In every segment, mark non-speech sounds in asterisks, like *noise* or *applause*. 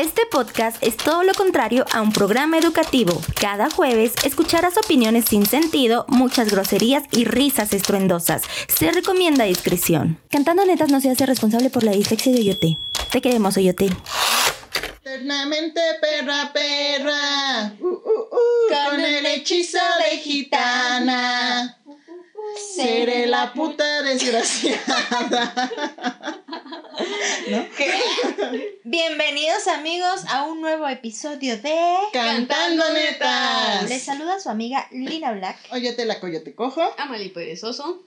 Este podcast es todo lo contrario a un programa educativo. Cada jueves escucharás opiniones sin sentido, muchas groserías y risas estruendosas. Se recomienda discreción. Cantando Netas no se hace responsable por la dislexia de Oyote. Te queremos, Oyote. Eternamente perra, perra. Uh, uh, uh, con el hechizo de gitana. Seré la puta desgraciada. *laughs* Bienvenidos amigos a un nuevo episodio de Cantando Netas. Les saluda su amiga Lina Black. Óyete la coyote cojo. Amali Perezoso.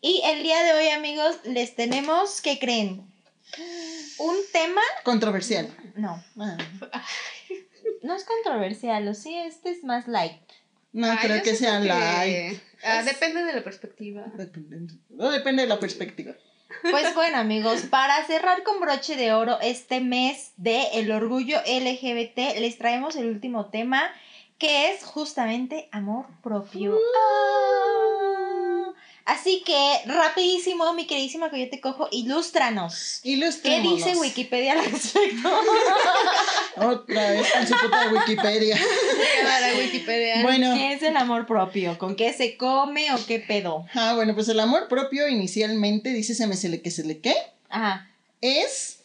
Y el día de hoy amigos les tenemos, ¿qué creen? Un tema... Controversial. No, Ah, no es controversial, o sí, este es más light. no creo que sea siento light. ah, depende de la perspectiva. Depende, no depende de la perspectiva. Pues bueno amigos, para cerrar con broche de oro este mes de el orgullo LGBT, les traemos el último tema que es justamente amor propio. Así que rapidísimo, mi queridísima Coyote Cojo, ilústranos. ¿Qué dice Wikipedia al respecto? *laughs* Otra vez con su puta Wikipedia. Para Wikipedia. Bueno, ¿Qué es el amor propio? ¿Con qué se come o qué pedo? ah, bueno, pues el amor propio inicialmente, dice se me se le que se le que, Ajá. es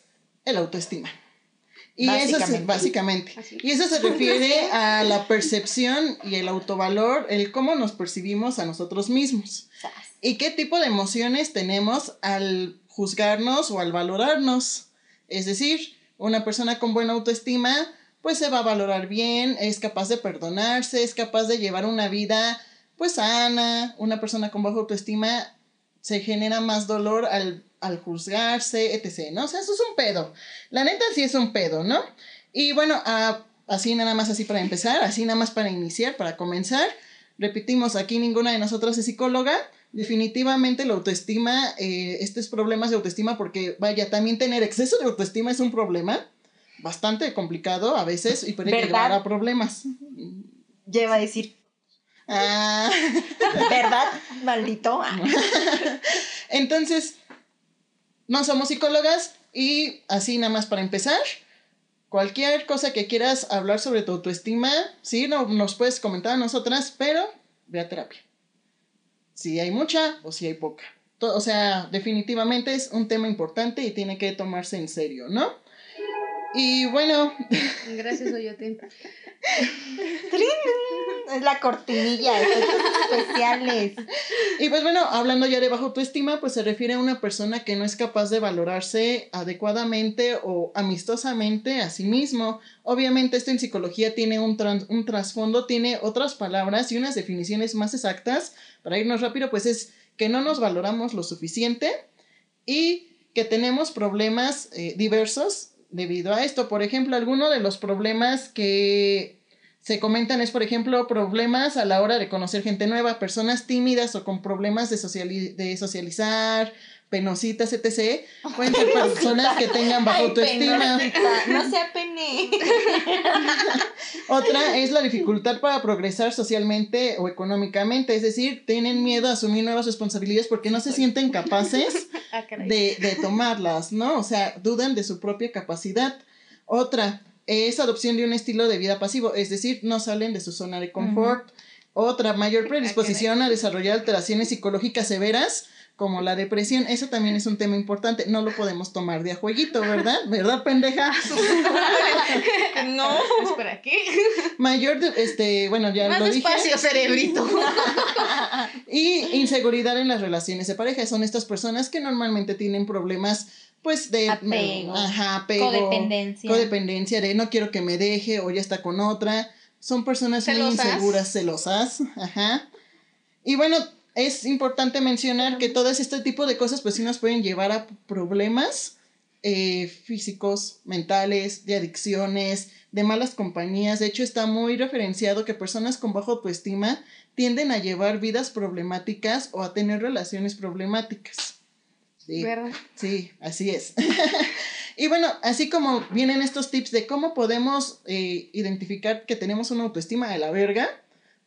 el autoestima. Y eso se, Básicamente. básicamente. Así. Y eso se *laughs* refiere a la percepción y el autovalor, el cómo nos percibimos a nosotros mismos. Sas. ¿Y qué tipo de emociones tenemos al juzgarnos o al valorarnos? Es decir, una persona con buena autoestima, pues se va a valorar bien, es capaz de perdonarse, es capaz de llevar una vida pues sana. Una persona con baja autoestima se genera más dolor al, al juzgarse, etc. ¿no? O sea, eso es un pedo. La neta sí es un pedo, ¿no? Y bueno, ah, así nada más así para empezar, así nada más para iniciar, para comenzar. Repetimos, aquí ninguna de nosotras es psicóloga. Definitivamente la autoestima, eh, estos problemas de autoestima, porque vaya, también tener exceso de autoestima es un problema bastante complicado a veces y puede ¿Verdad? llevar a problemas. Lleva a decir, Ah, ¿verdad? *laughs* Maldito. Entonces, no somos psicólogas y así nada más para empezar. Cualquier cosa que quieras hablar sobre tu autoestima, sí, no, nos puedes comentar a nosotras, pero ve a terapia. Si hay mucha o si hay poca. O sea, definitivamente es un tema importante y tiene que tomarse en serio, ¿no? Y bueno, Gracias, Oyote. Es la cortinilla, efectos especiales. Y pues bueno, hablando ya de baja autoestima, pues se refiere a una persona que no es capaz de valorarse adecuadamente o amistosamente a sí mismo. Obviamente esto en psicología tiene un, tran- un trasfondo, tiene otras palabras y unas definiciones más exactas. Para irnos rápido, pues es que no nos valoramos lo suficiente y que tenemos problemas eh, diversos debido a esto. Por ejemplo, alguno de los problemas que se comentan es, por ejemplo, problemas a la hora de conocer gente nueva, personas tímidas o con problemas de, de socializar, penositas, etc. Pueden ser personas que tengan baja Ay, autoestima. penosita, No sea pene. *laughs* Otra es la dificultad para progresar socialmente o económicamente, es decir, tienen miedo a asumir nuevas responsabilidades porque no se sienten capaces *laughs* Ah, de, de tomarlas, ¿no? O sea, dudan de su propia capacidad. Otra es adopción de un estilo de vida pasivo, es decir, no salen de su zona de confort. Otra, mayor predisposición a desarrollar alteraciones psicológicas severas como la depresión. Eso también es un tema importante. No lo podemos tomar de a jueguito, ¿verdad? ¿Verdad, pendeja? *laughs* No. Espera, ¿qué? Mayor, de- este, bueno, ya Más lo dije. despacio, cerebrito. *laughs* Y inseguridad en las relaciones de pareja. Son estas personas que normalmente tienen problemas, pues, de Apego. Ajá, apego. Codependencia. Codependencia de no quiero que me deje o ya está con otra. Son personas muy Celosas. inseguras, celosas. Ajá. Y bueno, es importante mencionar que todo este tipo de cosas, pues sí nos pueden llevar a problemas eh, físicos, mentales, de adicciones, de malas compañías. De hecho, está muy referenciado que personas con baja autoestima tienden a llevar vidas problemáticas o a tener relaciones problemáticas. Sí, ¿Verdad? sí, así es. *laughs* y bueno, así como vienen estos tips de cómo podemos eh, identificar que tenemos una autoestima de la verga,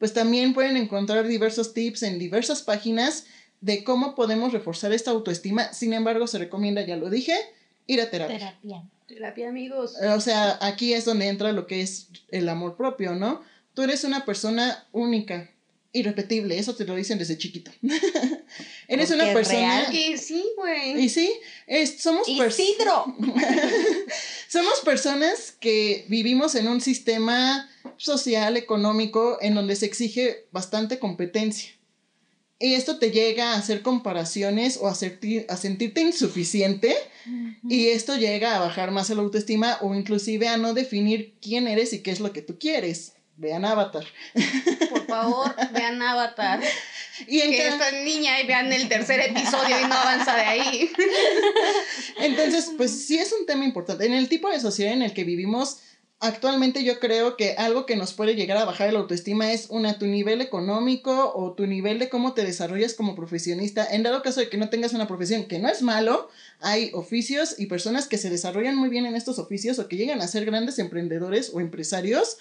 pues también pueden encontrar diversos tips en diversas páginas de cómo podemos reforzar esta autoestima. Sin embargo, se recomienda, ya lo dije, ir a terapia. Terapia. Terapia, amigos. O sea, aquí es donde entra lo que es el amor propio, ¿no? Tú eres una persona única, irrepetible, eso te lo dicen desde chiquito. *laughs* eres Porque una persona... real. Y sí, güey. Y sí, es- somos, Isidro. *laughs* somos personas que vivimos en un sistema social, económico, en donde se exige bastante competencia. Y esto te llega a hacer comparaciones o a, sentir- a sentirte insuficiente y esto llega a bajar más el autoestima o inclusive a no definir quién eres y qué es lo que tú quieres. Vean Avatar. Por favor, vean Avatar. Y en Que esta niña y vean el tercer episodio y no avanza de ahí. Entonces, pues sí es un tema importante. En el tipo de sociedad en el que vivimos, actualmente yo creo que algo que nos puede llegar a bajar el autoestima es una tu nivel económico o tu nivel de cómo te desarrollas como profesionista. En dado caso de que no tengas una profesión, que no es malo, hay oficios y personas que se desarrollan muy bien en estos oficios o que llegan a ser grandes emprendedores o empresarios.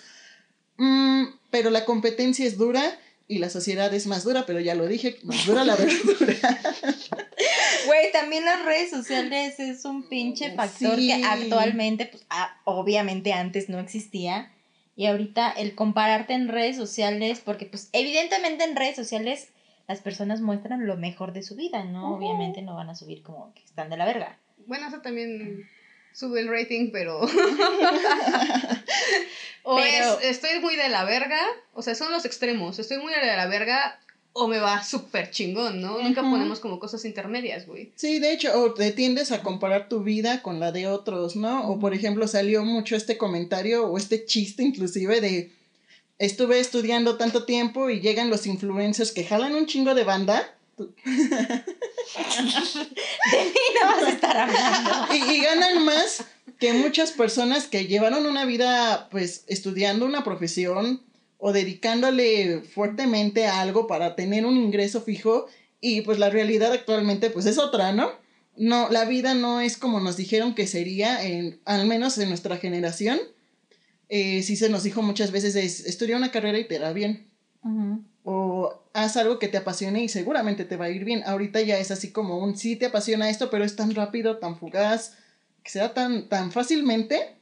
Mm, pero la competencia es dura y la sociedad es más dura, pero ya lo dije, más dura la verdura. *laughs* Güey, también las redes sociales es un pinche factor Sí. que actualmente, pues, ah, obviamente antes no existía. Y ahorita el compararte en redes sociales, porque pues evidentemente en redes sociales las personas muestran lo mejor de su vida, ¿no? Ujú. Obviamente no van a subir como que están de la verga. Bueno, eso también sube el rating, pero. o *laughs* *laughs* Pero- es, estoy muy de la verga. O sea, son los extremos. Estoy muy de la verga o me va súper chingón, ¿no? Nunca ponemos como cosas intermedias, güey. Sí, de hecho, o te tiendes a comparar tu vida con la de otros, ¿no? O por ejemplo, salió mucho este comentario o este chiste inclusive de estuve estudiando tanto tiempo y llegan los influencers que jalan un chingo de banda *laughs* De mí no vas a estar hablando. y, y ganan más que muchas personas que llevaron una vida pues estudiando una profesión o dedicándole fuertemente a algo para tener un ingreso fijo y pues la realidad actualmente pues es otra, ¿no? No, la vida no es como nos dijeron que sería, en, al menos en nuestra generación. Eh, sí se nos dijo muchas veces, es, estudia una carrera y te da bien. O haz algo que te apasione y seguramente te va a ir bien. Ahorita ya es así como un sí te apasiona esto, pero es tan rápido, tan fugaz, que se da tan, tan fácilmente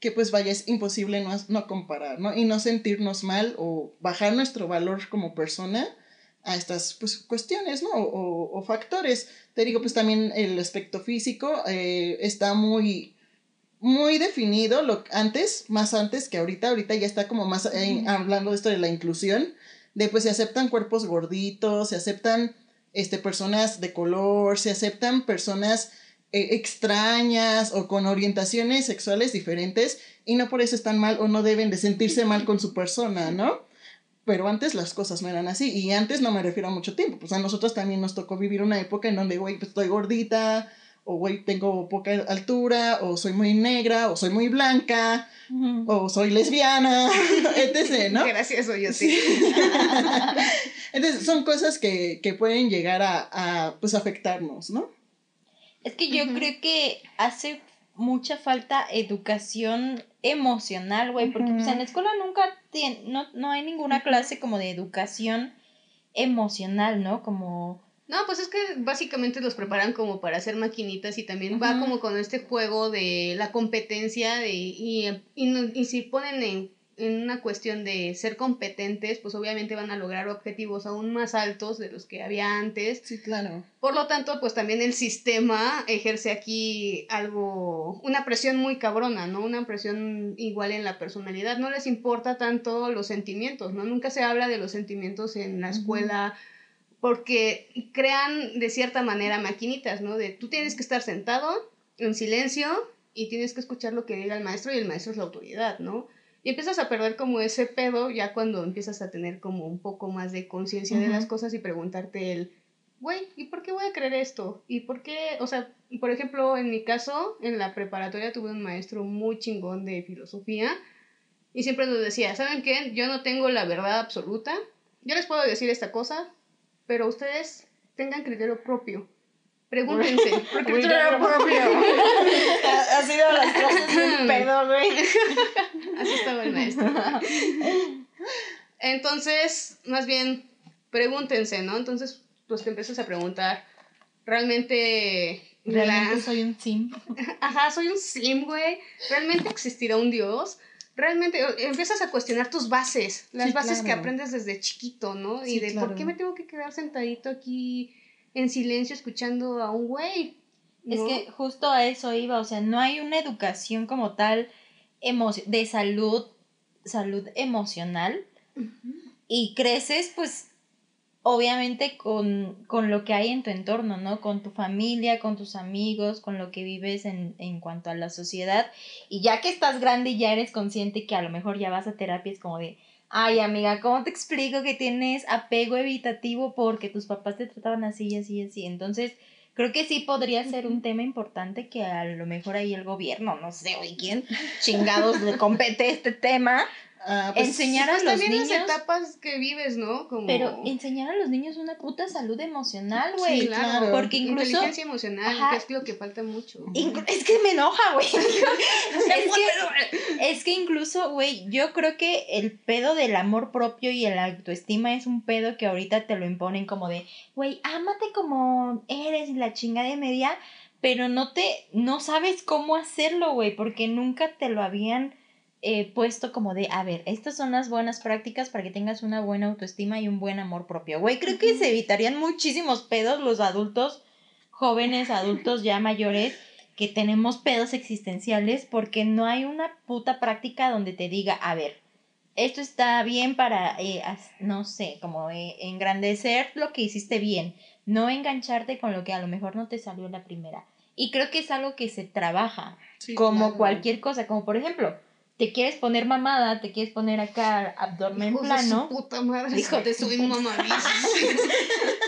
que pues vaya, es imposible no, no comparar, ¿no? Y no sentirnos mal o bajar nuestro valor como persona a estas pues, cuestiones, ¿no? O, o- o factores. Te digo, pues también el aspecto físico eh, está muy, muy definido lo, antes, más antes que ahorita. Ahorita ya está como más eh, hablando de esto de la inclusión, de pues se aceptan cuerpos gorditos, se aceptan este, personas de color, se aceptan personas eh, extrañas o con orientaciones sexuales diferentes y no por eso están mal o no deben de sentirse mal con su persona, ¿no? Pero antes las cosas no eran así y antes no me refiero a mucho tiempo, pues a nosotros también nos tocó vivir una época en donde, güey, pues estoy gordita o, güey, tengo poca altura o soy muy negra o soy muy blanca o soy lesbiana, *laughs* *laughs* etc., ¿no? Gracias, oye, sí. *laughs* Entonces son cosas que, que pueden llegar a, a, pues afectarnos, ¿no? Es que yo creo que hace mucha falta educación emocional, güey, porque pues en la escuela nunca tien- no, no hay ninguna clase como de educación emocional, ¿no? Como No, pues es que básicamente los preparan como para hacer maquinitas y también va como con este juego de la competencia de, y, y, y si ponen en, en una cuestión de ser competentes, pues obviamente van a lograr objetivos aún más altos de los que había antes. Sí, claro. Por lo tanto, pues también el sistema ejerce aquí algo, una presión muy cabrona, ¿no? Una presión igual en la personalidad. No les importa tanto los sentimientos, ¿no? Nunca se habla de los sentimientos en la escuela porque crean de cierta manera maquinitas, ¿no? De tú tienes que estar sentado en silencio y tienes que escuchar lo que diga el maestro y el maestro es la autoridad, ¿no? Y empiezas a perder como ese pedo ya cuando empiezas a tener como un poco más de conciencia de las cosas y preguntarte el, güey, ¿y por qué voy a creer esto? ¿Y por qué? O sea, por ejemplo, en mi caso, en la preparatoria tuve un maestro muy chingón de filosofía y siempre nos decía, ¿saben qué? Yo no tengo la verdad absoluta. Yo les puedo decir esta cosa, pero ustedes tengan criterio propio. Pregúntense. *laughs* Porque criterio propio. *laughs* ha sido las clases de pedo, güey. Así estaba el maestro. Entonces, más bien, pregúntense, ¿no? Entonces, pues te empiezas a preguntar, ¿realmente Realmente La- soy un sim. Ajá, soy un sim, güey. ¿Realmente existirá un Dios? Realmente empiezas a cuestionar tus bases, las Sí, bases que claro. aprendes desde chiquito, ¿no? y de claro. por qué me tengo que quedar sentadito aquí en silencio escuchando a un güey. Es que justo a eso iba, o sea, no hay una educación como tal de salud, salud emocional y creces pues obviamente con, con lo que hay en tu entorno, ¿no? Con tu familia, con tus amigos, con lo que vives en, en cuanto a la sociedad y ya que estás grande y ya eres consciente que a lo mejor ya vas a terapia es como de, ay amiga, ¿cómo te explico que tienes apego evitativo porque tus papás te trataban así y así y así? Entonces... Creo que sí podría ser un tema importante que a lo mejor ahí el gobierno, no sé, oye, quién chingados le compete este tema, Ah, pues, enseñar a Pues los también niños, las etapas que vives, ¿no? Como... pero enseñar a los niños una puta salud emocional, güey. Sí, claro, claro. Porque incluso Inteligencia emocional, Ajá. que es lo que falta mucho. Inclu- es que me enoja, güey. *laughs* es, que, es que incluso, güey, yo creo que el pedo del amor propio y el autoestima es un pedo que ahorita te lo imponen como de, güey, ámate como eres y la chingada de media, pero no te, no sabes cómo hacerlo, güey, porque nunca te lo habían eh, puesto como de, a ver, estas son las buenas prácticas para que tengas una buena autoestima y un buen amor propio, güey. Creo que se evitarían muchísimos pedos los adultos, jóvenes, adultos ya mayores, que tenemos pedos existenciales porque no hay una puta práctica donde te diga, a ver, esto está bien para, eh, no sé, como eh, engrandecer lo que hiciste bien, no engancharte con lo que a lo mejor no te salió la primera. Y creo que es algo que se trabaja, sí, como claro. cualquier cosa, como por ejemplo, te quieres poner mamada, te quieres poner acá abdomen Hijos de plano. su puta madre, Hijo de su.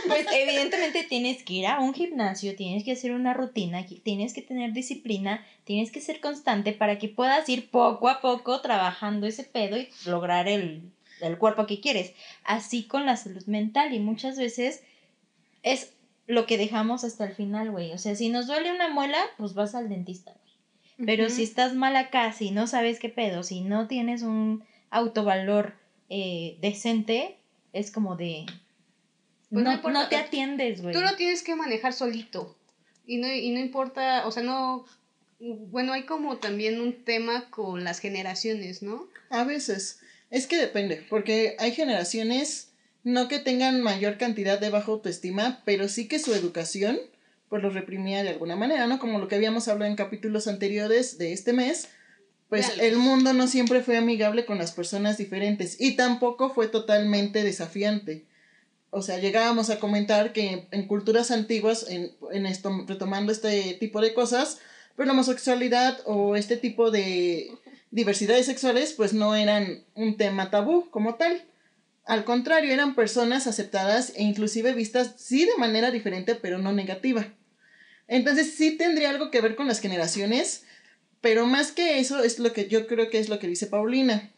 Pues evidentemente tienes que ir a un gimnasio, tienes que hacer una rutina, tienes que tener disciplina, tienes que ser constante para que puedas ir poco a poco trabajando ese pedo y lograr el, el cuerpo que quieres. Así con la salud mental y muchas veces es lo que dejamos hasta el final, güey. O sea, si nos duele una muela, pues vas al dentista, Pero si estás mal acá, si no sabes qué pedo, si no tienes un autovalor eh, decente, es como de... Pues no no, importa. no te atiendes, güey. Tú lo tienes que manejar solito. Y no, y no importa, o sea, no. Bueno, hay como también un tema con las generaciones, ¿no? A veces. Es que depende, porque hay generaciones no que tengan mayor cantidad de baja autoestima, pero sí que su educación pues los reprimía de alguna manera, ¿no? Como lo que habíamos hablado en capítulos anteriores de este mes, pues el mundo no siempre fue amigable con las personas diferentes y tampoco fue totalmente desafiante. O sea, llegábamos a comentar que en culturas antiguas, en, en esto, retomando este tipo de cosas, pues la homosexualidad o este tipo de diversidades sexuales pues no eran un tema tabú como tal. Al contrario, eran personas aceptadas e inclusive vistas sí de manera diferente, pero no negativa. Entonces sí tendría algo que ver con las generaciones, pero más que eso es lo que yo creo que es lo que dice Paulina.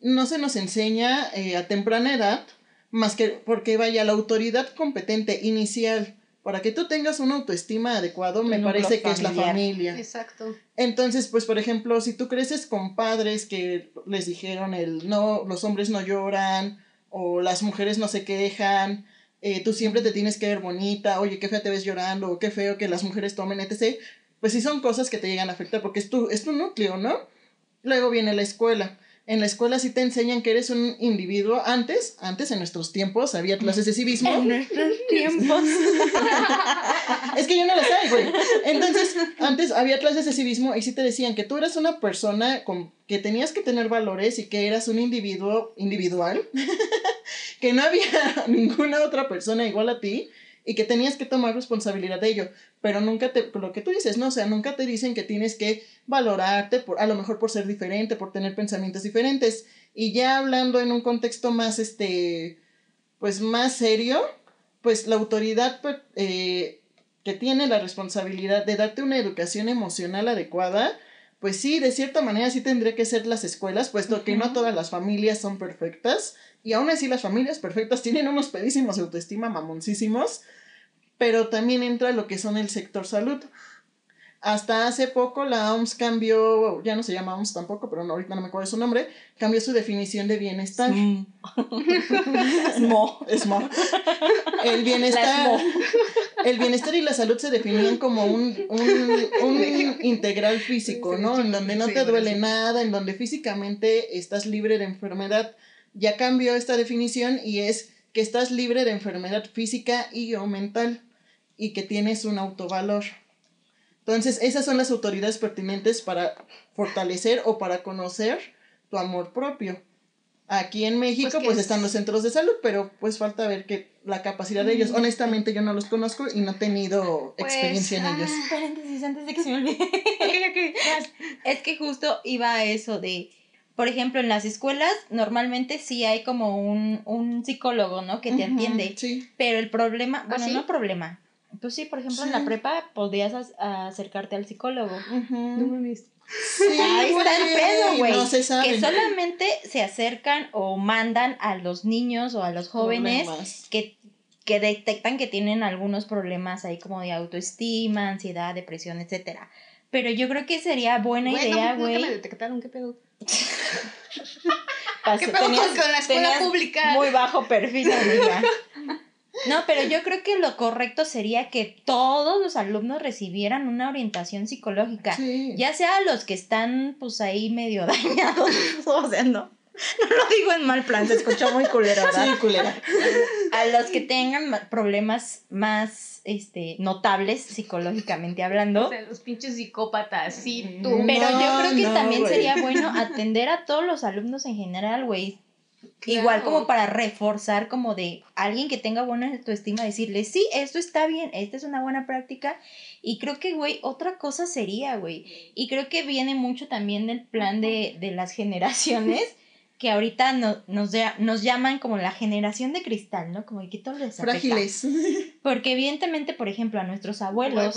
No se nos enseña eh, a temprana edad, más que porque vaya la autoridad competente inicial para que tú tengas una autoestima adecuado, me parece que es la familia. Exacto. Entonces, pues, por ejemplo, si tú creces con padres que les dijeron el no, los hombres no lloran, o las mujeres no se quejan, eh, tú siempre te tienes que ver bonita, oye, qué fea te ves llorando, o qué feo que las mujeres tomen, etc. Pues sí son cosas que te llegan a afectar, porque es tu, es tu núcleo, ¿no? Luego viene la escuela. En la escuela sí te enseñan que eres un individuo. Antes, antes en nuestros tiempos había clases de civismo. En nuestros *laughs* tiempos. Es que yo no lo sé, güey. Entonces, antes había clases de civismo y sí te decían que tú eras una persona con que tenías que tener valores y que eras un individuo individual, que no había *laughs* ninguna otra persona igual a ti y que tenías que tomar responsabilidad de ello, pero nunca te, lo que tú dices, no, o sea, nunca te dicen que tienes que valorarte, por, a lo mejor por ser diferente, por tener pensamientos diferentes, y ya hablando en un contexto más, este, pues más serio, pues la autoridad pues, eh, que tiene la responsabilidad de darte una educación emocional adecuada, pues sí, de cierta manera sí tendría que ser las escuelas, puesto que no todas las familias son perfectas, y aún así las familias perfectas tienen unos pedísimos autoestima mamoncísimos, pero también entra lo que son el sector salud. Hasta hace poco la OMS cambió, ya no se llama OMS tampoco, pero no, ahorita no me acuerdo su nombre, cambió su definición de bienestar. Smo. *laughs* Smo. El bienestar. El bienestar y la salud se definían como un, un, un integral físico, ¿no? En donde no te duele nada, en donde físicamente estás libre de enfermedad. Ya cambió esta definición y es que estás libre de enfermedad física y o mental y que tienes un autovalor. Entonces, esas son las autoridades pertinentes para fortalecer o para conocer tu amor propio. Aquí en México, pues, pues están los centros de salud, pero pues falta ver que la capacidad de ellos. Honestamente, yo no los conozco y no he tenido pues, experiencia en ellos. Ah, paréntesis antes de que se me olvide. *laughs* es que justo iba a eso de, por ejemplo, en las escuelas normalmente sí hay como un, un psicólogo, ¿no? Que te atiende. Sí. Pero el problema, ¿Ah, bueno, no problema, pues sí, por ejemplo, en la prepa podrías acercarte al psicólogo. No me viste. Ahí está el pedo, güey. No se sabe. Que solamente se acercan o mandan a los niños o a los jóvenes que, que detectan que tienen algunos problemas ahí como de autoestima, ansiedad, depresión, etcétera. Pero yo creo que sería buena idea, güey. No, me detectaron, ¿qué pedo? *laughs* ¿Qué pedo con la escuela pública? Muy bajo perfil, amiga. *laughs* No, pero yo creo que lo correcto sería que todos los alumnos recibieran una orientación psicológica, ya sea los que están pues ahí medio *laughs* dañados, o sea, no. No lo digo en mal plan, se escuchó muy culero, ¿verdad? Sí, culera. A los que tengan problemas más este, notables psicológicamente hablando. O sea, los pinches psicópatas, sí, tú. Pero yo creo que también sería bueno atender a todos los alumnos en general, güey. Igual como para reforzar como de alguien que tenga buena autoestima, decirle, sí, esto está bien, esta es una buena práctica. Y creo que, güey, otra cosa sería, güey. Y creo que viene mucho también del plan de, de las generaciones *laughs* que ahorita no, nos, nos llaman como la generación de cristal, ¿no? Como que todo les Frágiles. *laughs* Porque evidentemente, por ejemplo, a nuestros abuelos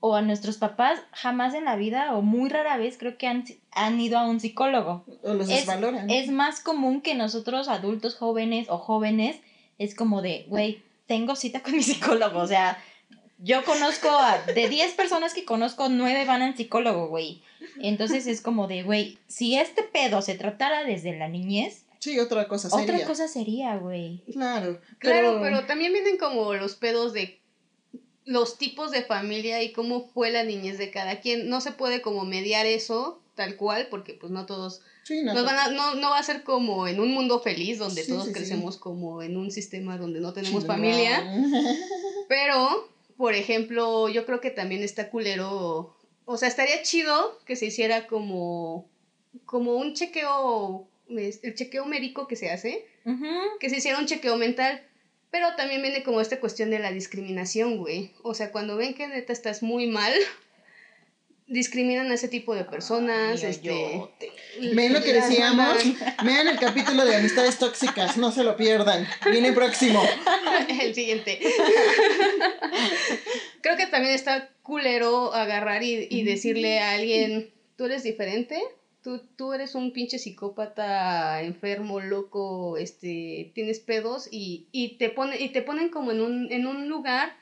o a nuestros papás jamás en la vida o muy rara vez creo que han, han ido a un psicólogo. O los desvaloran. Es más común que nosotros adultos jóvenes o jóvenes es como de, güey, tengo cita con mi *laughs* psicólogo. O sea, yo conozco a, de 10 personas que conozco, 9 van al psicólogo, güey. Entonces es como de, güey, si este pedo se tratara desde la niñez, Sí, otra cosa sería. Otra cosa sería, güey. Claro. Claro, pero también vienen como los pedos de los tipos de familia y cómo fue la niñez de cada quien. No se puede como mediar eso tal cual, porque pues no todos... no, no, va a ser como en un mundo feliz donde todos crecemos como en un sistema donde no tenemos familia. *laughs* Pero, por ejemplo, yo creo que también está culero. O sea, estaría chido que se hiciera como, como un chequeo, el chequeo médico que se hace, que se hiciera un chequeo mental pero también viene como esta cuestión de la discriminación, güey. O sea, cuando ven que neta estás muy mal, discriminan a ese tipo de personas. este, Ven lo que decíamos. *laughs* Vean el capítulo de amistades tóxicas, no se lo pierdan. Viene próximo. *laughs* el siguiente. *laughs* Creo que también está culero agarrar y, y decirle a alguien, tú eres diferente tú, eres un pinche psicópata enfermo, loco, este, tienes pedos y, te, pone, y te ponen como en un, en un lugar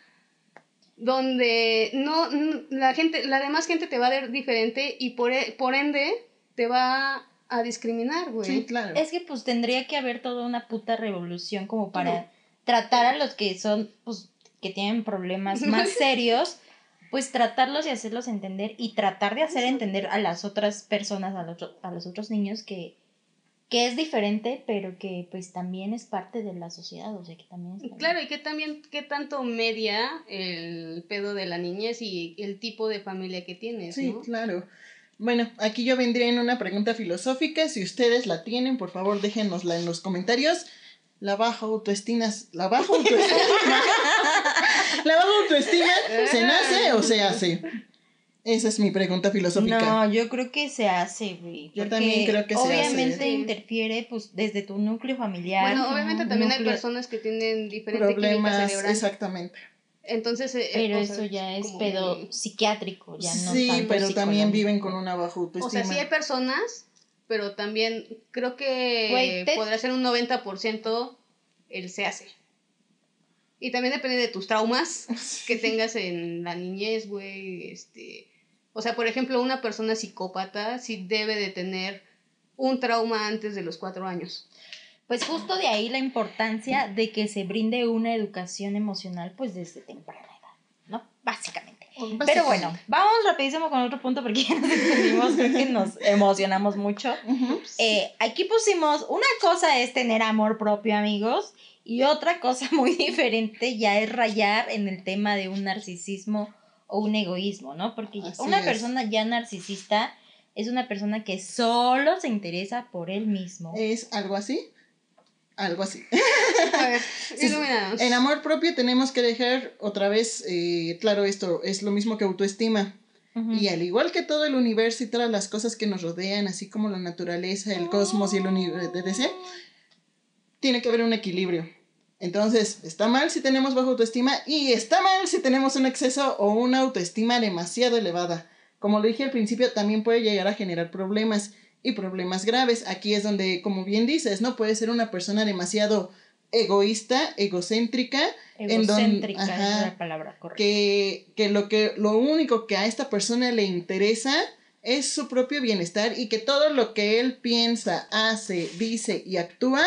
donde no, la gente, la demás gente te va a ver diferente y por, e, por ende te va a discriminar, güey. Sí, claro. Es que pues tendría que haber toda una puta revolución como para tratar a los que son, pues, que tienen problemas más *laughs* serios pues tratarlos y hacerlos entender y tratar de hacer entender a las otras personas, a los, a los otros niños que, que es diferente, pero que pues también es parte de la sociedad, o sea que también Claro, y que también, que tanto media el pedo de la niñez y el tipo de familia que tienes, Sí, claro. Bueno, aquí yo vendría en una pregunta filosófica, si ustedes la tienen, por favor déjenosla en los comentarios. La baja autoestima, la baja autoestima *laughs* ¿La baja autoestima se nace o se hace? Esa es mi pregunta filosófica. No, yo creo que se hace, güey. Yo también creo que se hace. Obviamente interfiere, pues, desde tu núcleo familiar. Bueno, obviamente también hay personas que tienen diferentes problemas. Exactamente. Entonces, eh, pero eso ya es pedo psiquiátrico, ya no Sí, pero también viven con una baja autoestima. O sea, sí hay personas, pero también creo que podría ser un 90% el se hace. Y también depende de tus traumas *laughs* que tengas en la niñez, güey. Este, o sea, por ejemplo, una persona psicópata sí debe de tener un trauma antes de los cuatro años. Pues justo de ahí la importancia de que se brinde una educación emocional pues desde temprana edad, ¿no? Básicamente. Pero bueno, vamos rapidísimo con otro punto porque *laughs* ya nos entendimos, creo que nos emocionamos mucho. Eh, aquí pusimos, una cosa es tener amor propio, amigos, y otra cosa *laughs* muy diferente ya es rayar en el tema de un narcisismo o un egoísmo, ¿no? Porque Así una es. persona ya narcisista es una persona que solo se interesa por él mismo. ¿Es algo así? Algo así. *laughs* A ver, Sí, ilumínanos. En amor propio tenemos que dejar otra vez, eh, claro, esto es lo mismo que autoestima. Y al igual que todo el universo y todas las cosas que nos rodean, así como la naturaleza, el cosmos y el universo, tiene que haber un equilibrio. Entonces, está mal si tenemos baja autoestima y está mal si tenemos un exceso o una autoestima demasiado elevada. Como lo dije al principio, también puede llegar a generar problemas y problemas graves. Aquí es donde, como bien dices, ¿no? Puede ser una persona demasiado egoísta, egocéntrica, en don- Egocéntrica ajá, es la palabra correcta. que, que lo que lo único que a esta persona le interesa es su propio bienestar y que todo lo que él piensa, hace, dice y actúa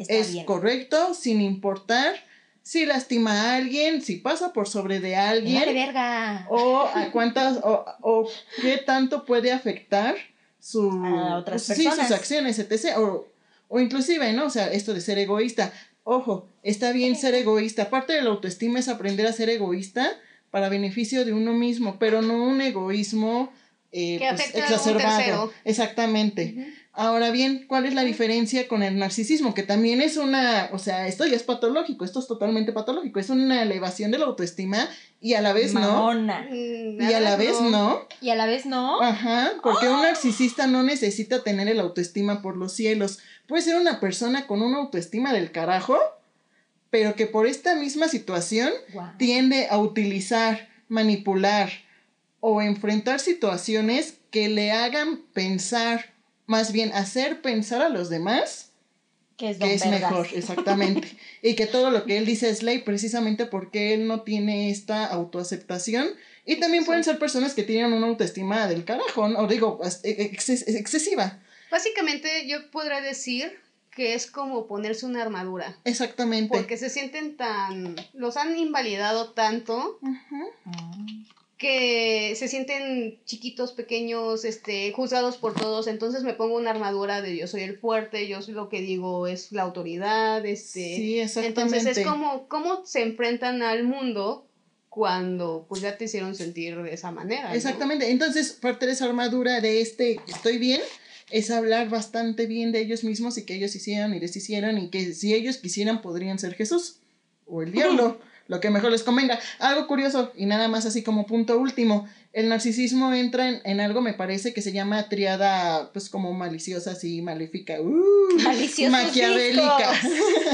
Está es bien. correcto sin importar si lastima a alguien, si pasa por sobre de alguien verga. o a cuántas o, o qué tanto puede afectar su A otras pues, sí, sus acciones, etc. O, o inclusive, ¿no? O sea, esto de ser egoísta. Ojo, está bien ser egoísta. Aparte de la autoestima es aprender a ser egoísta para beneficio de uno mismo, pero no un egoísmo eh, Que pues, afecte a un exacerbado. Exactamente. Ahora bien, ¿cuál es la diferencia con el narcisismo? Que también es una, o sea, esto ya es patológico, esto es totalmente patológico, es una elevación de la autoestima y a la vez no. Mamona. Mm, Y a la vez no. Y a la vez no. Ajá, porque un narcisista no necesita tener el autoestima por los cielos. Puede ser una persona con una autoestima del carajo, pero que por esta misma situación tiende a utilizar, manipular o enfrentar situaciones que le hagan pensar, más bien hacer pensar a los demás Que es, que mejor, *laughs* exactamente. y que todo lo que él dice es ley precisamente porque él no tiene esta autoaceptación. Y también pueden ser personas que tienen una autoestima del carajo, ¿no? o digo, ex- ex- excesiva. Básicamente yo podría decir que es como ponerse una armadura. Exactamente. Porque se sienten tan... Los han invalidado tanto. Mm. Que se sienten chiquitos, pequeños, este, juzgados por todos, entonces me pongo una armadura de yo soy el fuerte, yo soy lo que digo es la autoridad, este, Sí, exactamente. entonces es como cómo se enfrentan al mundo cuando pues ya te hicieron sentir de esa manera. ¿no? Exactamente. Entonces, parte de esa armadura de este estoy bien es hablar bastante bien de ellos mismos y que ellos hicieron y deshicieron y que si ellos quisieran podrían ser Jesús o el diablo, *laughs* lo que mejor les convenga. Algo curioso y nada más así como punto último, el narcisismo entra en, en algo me parece que se llama triada pues como maliciosa así maléfica, uh, maquiavélica.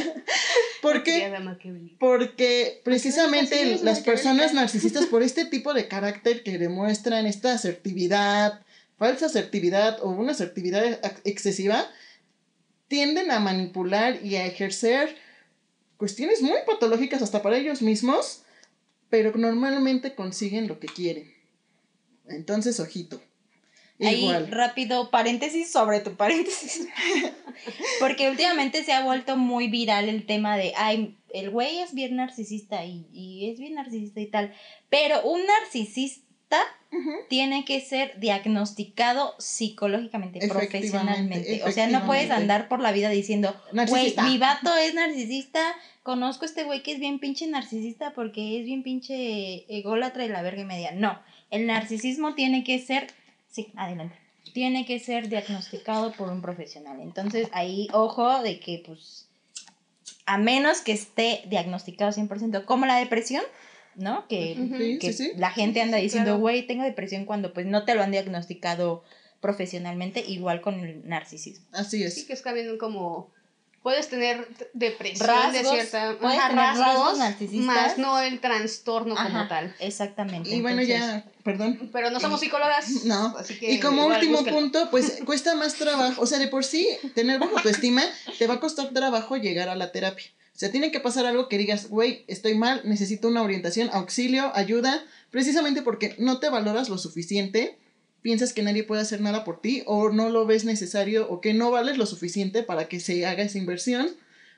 *laughs* ¿Por qué? Triada maquiavélica. Porque precisamente las personas *laughs* narcisistas, por este tipo de carácter que demuestran esta asertividad, falsa asertividad o una asertividad ex- excesiva, tienden a manipular y a ejercer cuestiones muy patológicas hasta para ellos mismos, pero normalmente consiguen lo que quieren. Entonces, ojito. Ahí, rápido, paréntesis sobre tu paréntesis. *laughs* Porque últimamente se ha vuelto muy viral el tema de, ay, el güey es bien narcisista y, y es bien narcisista y tal. Pero un narcisista Ujú. tiene que ser diagnosticado psicológicamente, Efectivamente, profesionalmente. O sea, no puedes andar por la vida diciendo, güey, mi vato es narcisista, conozco a este güey que es bien pinche narcisista porque es bien pinche ególatra y la verga y media. No, el narcisismo tiene que ser, sí, adelante, tiene que ser diagnosticado por un profesional. Entonces, ahí, ojo de que, pues, a menos que esté diagnosticado 100%, como la depresión, ¿no? Que que sí, sí. la gente anda diciendo, claro. güey, tengo depresión cuando pues no te lo han diagnosticado profesionalmente, igual con el narcisismo. Así es. Sí, que es también como puedes tener depresión de Rasgos, cierta puedes ajá, tener rasgos narcisistas. más no el trastorno como Ajá, tal. Exactamente. Y bueno, entonces, ya, perdón. Pero no somos psicólogas. *laughs* No. Así que Y como último punto, pues *laughs* cuesta más trabajo, o sea, de por sí, tener baja autoestima te va a costar trabajo llegar a la terapia. O sea, tiene que pasar algo que digas, güey, estoy mal, necesito una orientación, auxilio, ayuda, precisamente porque no te valoras lo suficiente, piensas que nadie puede hacer nada por ti o no lo ves necesario o que no vales lo suficiente para que se haga esa inversión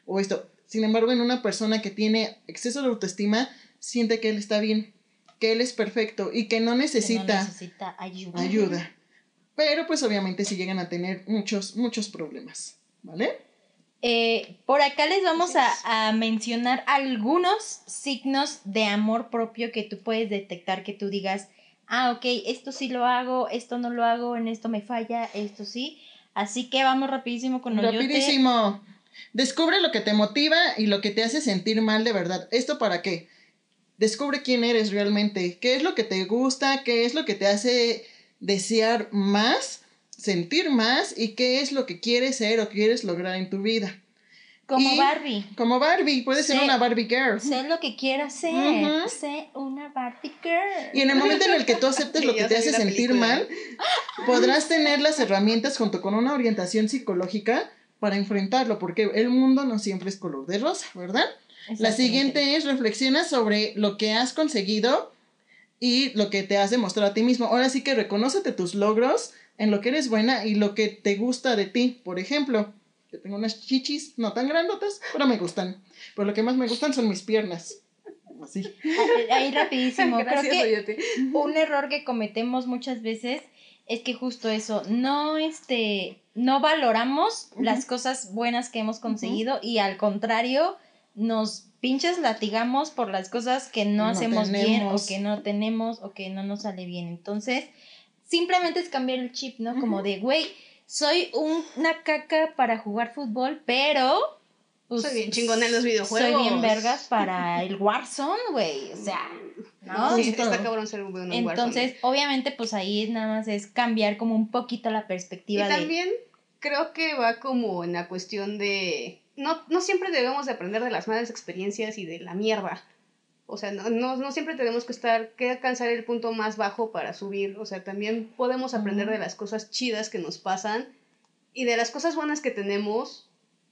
o esto. Sin embargo, en una persona que tiene exceso de autoestima, siente que él está bien, que él es perfecto y que no necesita, necesita ayuda. ayuda. Pero pues obviamente sí llegan a tener muchos, muchos problemas, ¿vale? Eh, por acá les vamos a, a mencionar algunos signos de amor propio que tú puedes detectar, que tú digas, ah, ok, esto sí lo hago, esto no lo hago, en esto me falla, esto sí. Así que vamos rapidísimo con Oyote. Rapidísimo. Descubre lo que te motiva y lo que te hace sentir mal de verdad. ¿Esto para qué? Descubre quién eres realmente, qué es lo que te gusta, qué es lo que te hace desear más, sentir más y qué es lo que quieres ser o quieres lograr en tu vida. Como Y- Barbie. Como Barbie, puedes ser una Barbie girl. Sé lo que quieras ser. Ujú. Sé una Barbie girl. Y en el momento en el que tú aceptes lo *laughs* que te hace sentir película. mal, podrás tener las herramientas junto con una orientación psicológica para enfrentarlo, porque el mundo no siempre es color de rosa, ¿verdad? La siguiente es reflexiona sobre lo que has conseguido y lo que te has demostrado a ti mismo. Ahora sí que reconócete tus logros en lo que eres buena y lo que te gusta de ti. Por ejemplo, yo tengo unas chichis no tan grandotas, pero me gustan. Pero lo que más me gustan son mis piernas. Así. Ahí rapidísimo. *laughs* Creo Gracias, que un error que cometemos muchas veces es que justo eso, no este, no valoramos las cosas buenas que hemos conseguido y al contrario nos pinches latigamos por las cosas que no, No hacemos bien o que no tenemos o que no nos sale bien. Entonces, simplemente es cambiar el chip, ¿no? Como de, güey, soy un- una caca para jugar fútbol, pero pues, Soy bien chingona en los videojuegos. Soy bien vergas para el Warzone, güey. O sea, ¿no? Sí, está cabrón ser un buen Warzone. Entonces, obviamente, pues ahí nada más es cambiar como un poquito la Y perspectiva de... también creo que va como en la cuestión de... No, no siempre debemos de aprender de las malas experiencias y de la mierda. O sea, no, no, no siempre tenemos que estar, que alcanzar el punto más bajo para subir. O sea, también podemos aprender de las cosas chidas que nos pasan y de las cosas buenas que tenemos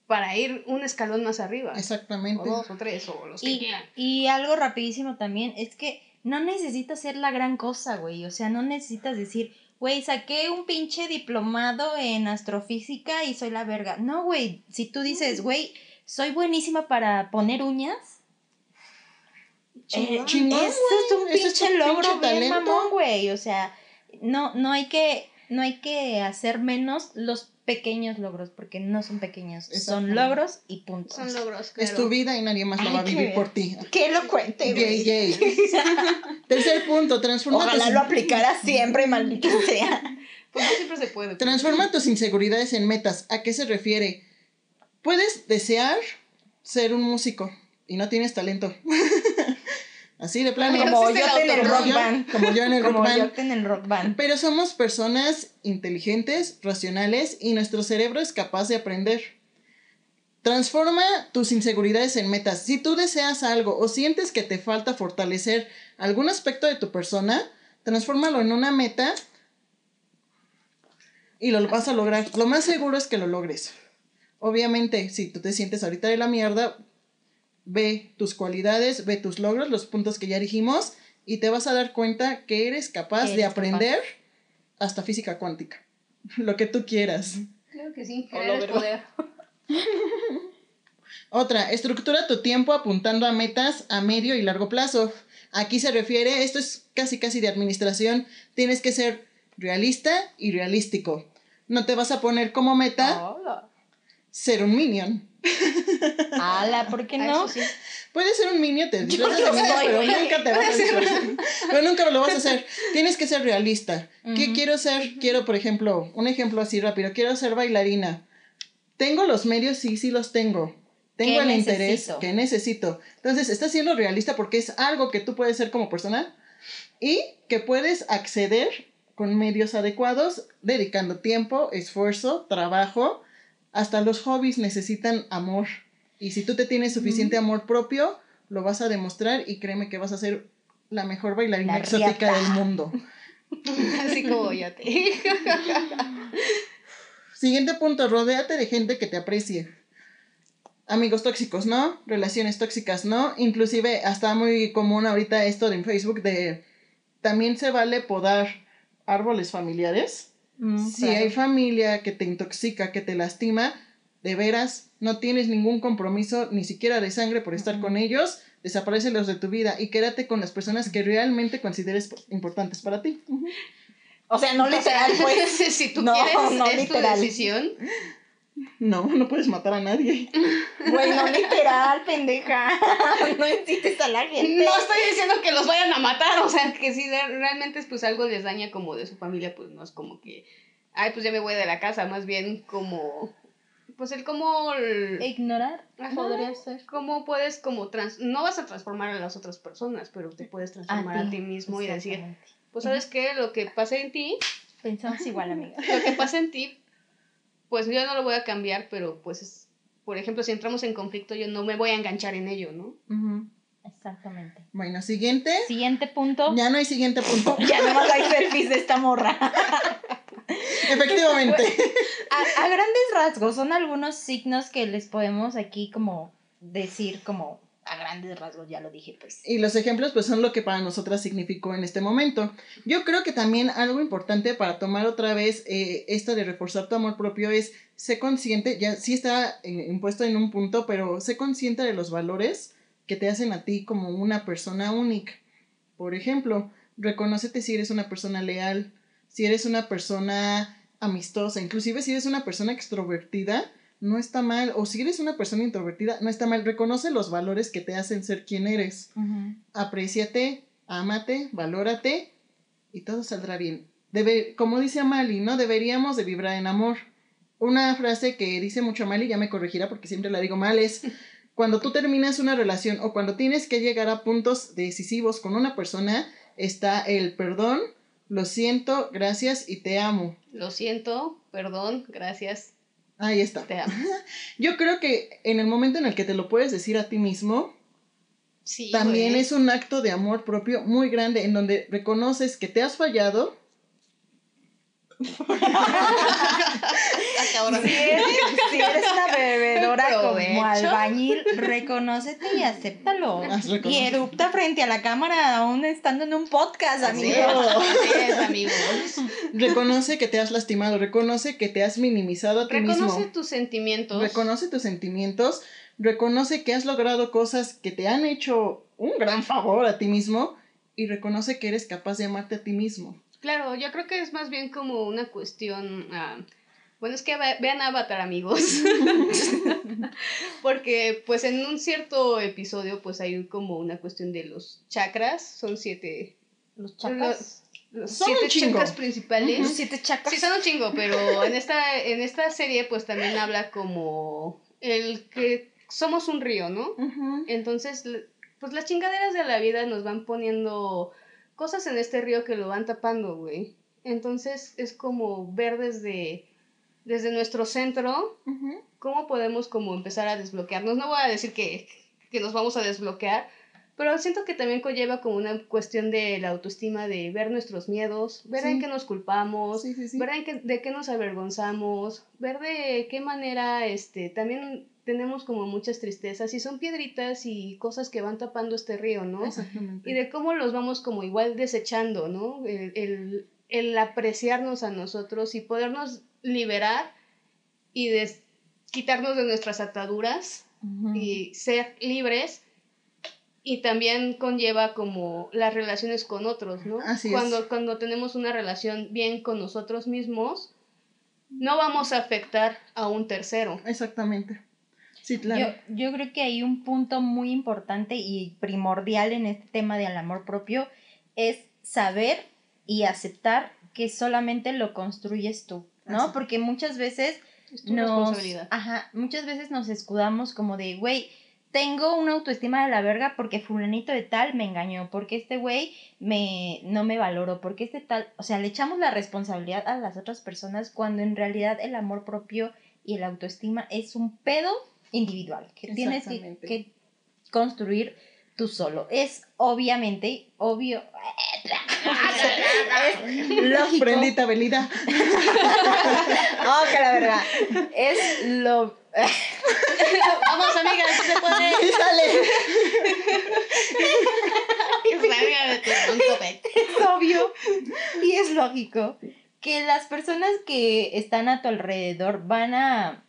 para ir un escalón más arriba. Exactamente. O dos o tres o los que Y, quieran. y algo rapidísimo también es que no necesitas ser la gran cosa, güey. O sea, no necesitas decir, güey, saqué un pinche diplomado en astrofísica y soy la verga. No, güey, si tú dices, güey, soy buenísima para poner uñas. Chingón. eh, Chingón, eso es un es tu logro pinche bien talento. mamón, güey. O sea, no, no hay que, no hay que hacer menos los pequeños logros, porque no son pequeños, son logros y punto. Son logros, Es claro. tu vida y nadie más Ay, va a vivir por ti. Qué elocuente, Yay, güey. yay. *laughs* Tercer punto, transforma Ojalá lo aplicara siempre, maldito *laughs* sea. Pues no siempre se puede. transforma tus inseguridades en metas. ¿A qué se refiere? Puedes desear ser un músico y no tienes talento. *laughs* Así de plano. Pero Como se yo en el rock band. como yo en el *laughs* rock Como band. yo en el rock band. Pero somos personas inteligentes, racionales y nuestro cerebro es capaz de aprender. Transforma tus inseguridades en metas. Si tú deseas algo o sientes que te falta fortalecer algún aspecto de tu persona, transfórmalo en una meta y lo vas a lograr. Lo más seguro es que lo logres. Obviamente, si tú te sientes ahorita de la mierda, ve tus cualidades, ve tus logros, los puntos que ya dijimos, y te vas a dar cuenta que eres capaz de aprender hasta física cuántica. *laughs* Lo que tú quieras. Creo que sí. Poder. *laughs* Otra, estructura tu tiempo apuntando a metas a medio y largo plazo. Aquí se refiere, esto es casi casi de administración, tienes que ser realista y realístico. No te vas a poner como meta Hola. ser un minion. Ala, ¿por qué no? sí. Puedes ser un minion, soy, pero nunca te vas a disfrazar. Pero nunca lo vas a hacer. Tienes que ser realista. ¿Qué quiero ser? Quiero, por ejemplo, un ejemplo así rápido. Quiero ser bailarina. ¿Tengo los medios? Sí, sí los tengo. Tengo ¿Qué el interés que necesito. Entonces, estás siendo realista porque es algo que tú puedes ser como persona y que puedes acceder con medios adecuados, dedicando tiempo, esfuerzo, trabajo. Hasta los hobbies necesitan amor. Y si tú te tienes suficiente amor propio, lo vas a demostrar y créeme que vas a ser la mejor bailarina La exótica riata. del mundo. *laughs* Así como ya te. *laughs* Siguiente punto, rodéate de gente que te aprecie. amigos tóxicos, ¿no? Relaciones tóxicas, ¿no? Inclusive hasta muy común ahorita esto en Facebook de también se vale podar árboles familiares. Mm, si claro. hay familia que te intoxica, que te lastima, de veras, no tienes ningún compromiso, ni siquiera de sangre por estar con ellos, desaparécelos de tu vida y quédate con las personas que realmente consideres importantes para ti. O sea, no literal, pues. *laughs* si tú No, quieres, no es literal. tu decisión. No, no puedes matar a nadie. *laughs* Güey, no literal, pendeja. *laughs* No incites a la gente. No estoy diciendo que los vayan a matar, o sea, que si realmente pues algo les daña como de su familia, pues no es como que, ay, pues ya me voy de la casa, más bien como, pues el cómo, el- Ignorar Ajá. podría ser. cómo puedes como, trans, no vas a transformar a las otras personas, pero te puedes transformar a ti, mismo y decir, pues sabes qué, lo que pasa en ti, Pensamos igual, amiga. lo que pasa en ti, pues yo no lo voy a cambiar, pero pues es, por ejemplo, si entramos en conflicto, yo no me voy a enganchar en ello, ¿no? Ujú. Exactamente. Bueno, siguiente. Siguiente punto. Ya no hay siguiente punto. *laughs* Ya no más hay selfies de esta morra. *laughs* Efectivamente. *laughs* A, a grandes rasgos, son algunos signos que les podemos aquí como decir como a grandes rasgos, ya lo dije, pues. Y los ejemplos pues son lo que para nosotras significó en este momento. Yo creo que también algo importante para tomar otra vez eh, esto de reforzar tu amor propio es sé consciente, ya sí está eh, impuesto en un punto, pero sé consciente de los valores que te hacen a ti como una persona única. Por ejemplo, reconócete si eres una persona leal, si eres una persona amistosa, inclusive si eres una persona extrovertida, no está mal, o si eres una persona introvertida, no está mal, reconoce los valores que te hacen ser quien eres apréciate, ámate, valórate y todo saldrá bien. Debe, como dice Amali, ¿no? Deberíamos de vibrar en amor. Una frase que dice mucho Amali, ya me corregirá porque siempre la digo mal, es cuando tú terminas una relación o cuando tienes que llegar a puntos decisivos con una persona, está el perdón, lo siento, gracias y te amo. Lo siento, perdón, gracias, Ahí está. te amo. *laughs* Yo creo que en el momento en el que te lo puedes decir a ti mismo, Sí, También güey. es un acto de amor propio muy grande en donde reconoces que te has fallado. Si eres, si eres una bebedora como albañil, reconócete y acéptalo. Ah, Y reconoce. erupta frente a la cámara aún estando en un podcast, Así amigo. es, así es, *laughs* amigos. Reconoce que te has lastimado, reconoce que te has minimizado a ti Reconoce mismo. tus sentimientos. Reconoce tus sentimientos, reconoce que has logrado cosas que te han hecho un gran favor a ti mismo y reconoce que eres capaz de amarte a ti mismo. Claro, yo creo que es más bien como una cuestión. ah, bueno, es que ve- vean Avatar, amigos. *laughs* Porque, pues, en un cierto episodio, pues hay como una cuestión de los chakras. Son siete. Los los Son siete un chingo. chakras principales. Los siete chacas. Sí, son un chingo, pero en esta, en esta serie, pues también habla como el que somos un río, ¿no? Entonces, pues las chingaderas de la vida nos van poniendo cosas en este río que lo van tapando, güey. Entonces, es como ver desde, desde nuestro centro cómo podemos como empezar a desbloquearnos. No voy a decir que, que nos vamos a desbloquear, pero siento que también conlleva como una cuestión de la autoestima, de ver nuestros miedos, ver Sí. en qué nos culpamos, Sí, sí, sí. ver en qué- de qué nos avergonzamos, ver de qué manera este, también tenemos como muchas tristezas y son piedritas y cosas que van tapando este río, ¿no? Exactamente. Y de cómo los vamos como igual desechando, ¿no? El, el, el apreciarnos a nosotros y podernos liberar y des- quitarnos de nuestras ataduras y ser libres y también conlleva como las relaciones con otros, ¿no? Así es. cuando, cuando tenemos una relación bien con nosotros mismos, no vamos a afectar a un tercero. Exactamente. Sí, claro. Yo, yo creo que hay un punto muy importante y primordial en este tema del amor propio es saber y aceptar que solamente lo construyes tú, ¿no? Así. Porque muchas veces Es tu nos, responsabilidad. ajá, muchas veces nos escudamos como de, güey, tengo una autoestima de la verga porque fulanito de tal me engañó, porque este güey me no me valoró, porque este tal, o sea, le echamos la responsabilidad a las otras personas cuando en realidad el amor propio y la autoestima es un pedo individual que tienes que, que construir tú solo. Es obviamente, obvio, *laughs* es lógico. Prendita velida. *laughs* Oh, que la verga. sea, es lo... Vamos, amiga, sí se puede. Sale. Tonto pecho. es obvio y es lógico que las personas que están a tu alrededor van a,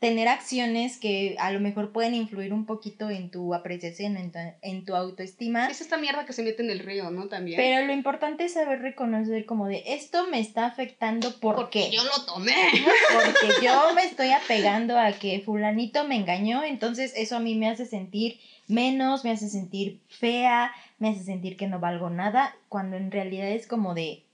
tener acciones que a lo mejor pueden influir un poquito en tu apreciación, en tu, en tu autoestima. Es esta mierda que se mete en el río, ¿no? También. Pero lo importante es saber reconocer como de esto me está afectando ¿por Porque qué? yo lo tomé. Porque *laughs* yo me estoy apegando a que fulanito me engañó, entonces eso a mí me hace sentir menos, me hace sentir fea, me hace sentir que no valgo nada, cuando en realidad es como de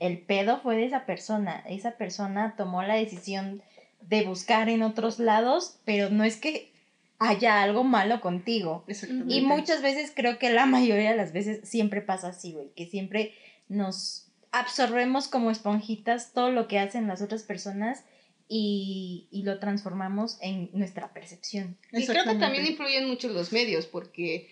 el pedo fue de esa persona, esa persona tomó la decisión de buscar en otros lados, pero no es que haya algo malo contigo. Exactamente. Y muchas veces creo que la mayoría de las veces siempre pasa así, güey, que siempre nos absorbemos como esponjitas todo lo que hacen las otras personas y, y lo transformamos en nuestra percepción. Y creo que también influyen mucho los medios, porque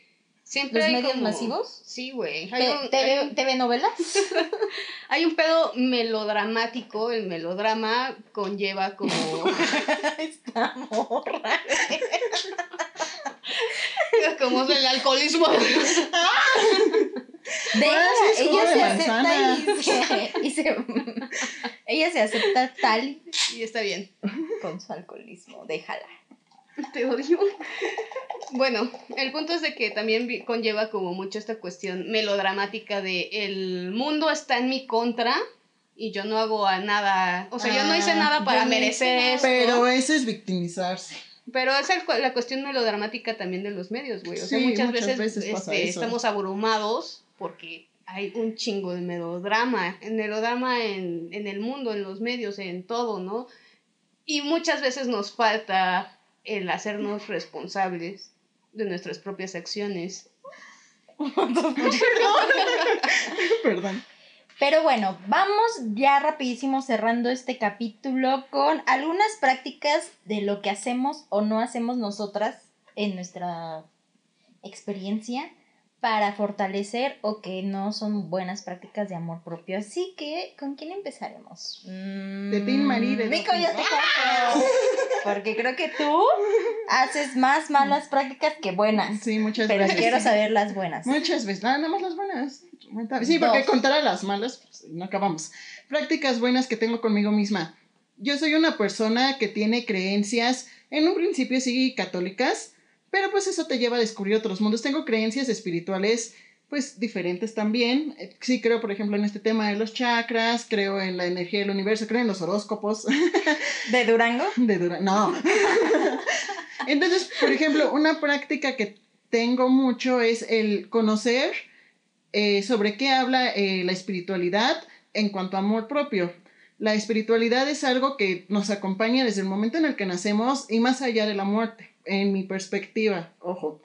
siempre ¿Los hay medios como- masivos? Sí, güey. Un- ¿Te- hay TV, un- TV novelas? *laughs* hay un pedo melodramático. El melodrama conlleva como. *laughs* Esta morra. *laughs* como es el alcoholismo. Déjala, Ah, sí, ella de se acepta manzana. y se, y se- ella se acepta tal y está bien. con su alcoholismo, déjala. *laughs* Te odio. Bueno, el punto es de que también conlleva como mucho esta cuestión melodramática de el mundo está en mi contra y yo no hago a nada, o sea, yo no hice Ah, nada para no merecer esto. Pero eso es victimizarse. Pero es el la cuestión melodramática también de los medios, güey. O sea, Sí, muchas, muchas veces, este, estamos abrumados porque hay un chingo de melodrama, en melodrama en, en el mundo, en los medios, en todo, ¿no? Y muchas veces nos falta el hacernos responsables de nuestras propias acciones. *laughs* Perdón. Pero bueno, vamos ya rapidísimo cerrando este capítulo con algunas prácticas de lo que hacemos o no hacemos nosotras en nuestra experiencia para fortalecer o que no son buenas prácticas de amor propio. Así que, ¿con quién empezaremos? De Team Marie, de Mico, ya te corto. Porque creo que tú haces más malas prácticas que buenas. Sí, muchas Pero veces. quiero saber las buenas. Muchas veces. Nada más las buenas. Sí, porque Dos. contar a las malas, pues, no acabamos. Prácticas buenas que tengo conmigo misma. Yo soy una persona que tiene creencias, en un principio sí católicas, pero pues eso te lleva a descubrir otros mundos. Tengo creencias espirituales pues diferentes también. Sí creo, por ejemplo, en este tema de los chakras, creo en la energía del universo, creo en los horóscopos. *laughs* ¿De Durango? De dura. No. *laughs* Entonces, por ejemplo, una práctica que tengo mucho es el conocer eh, sobre qué habla eh, la espiritualidad en cuanto a amor propio. La espiritualidad es algo que nos acompaña desde el momento en el que nacemos y más allá de la muerte, en mi perspectiva, ojo.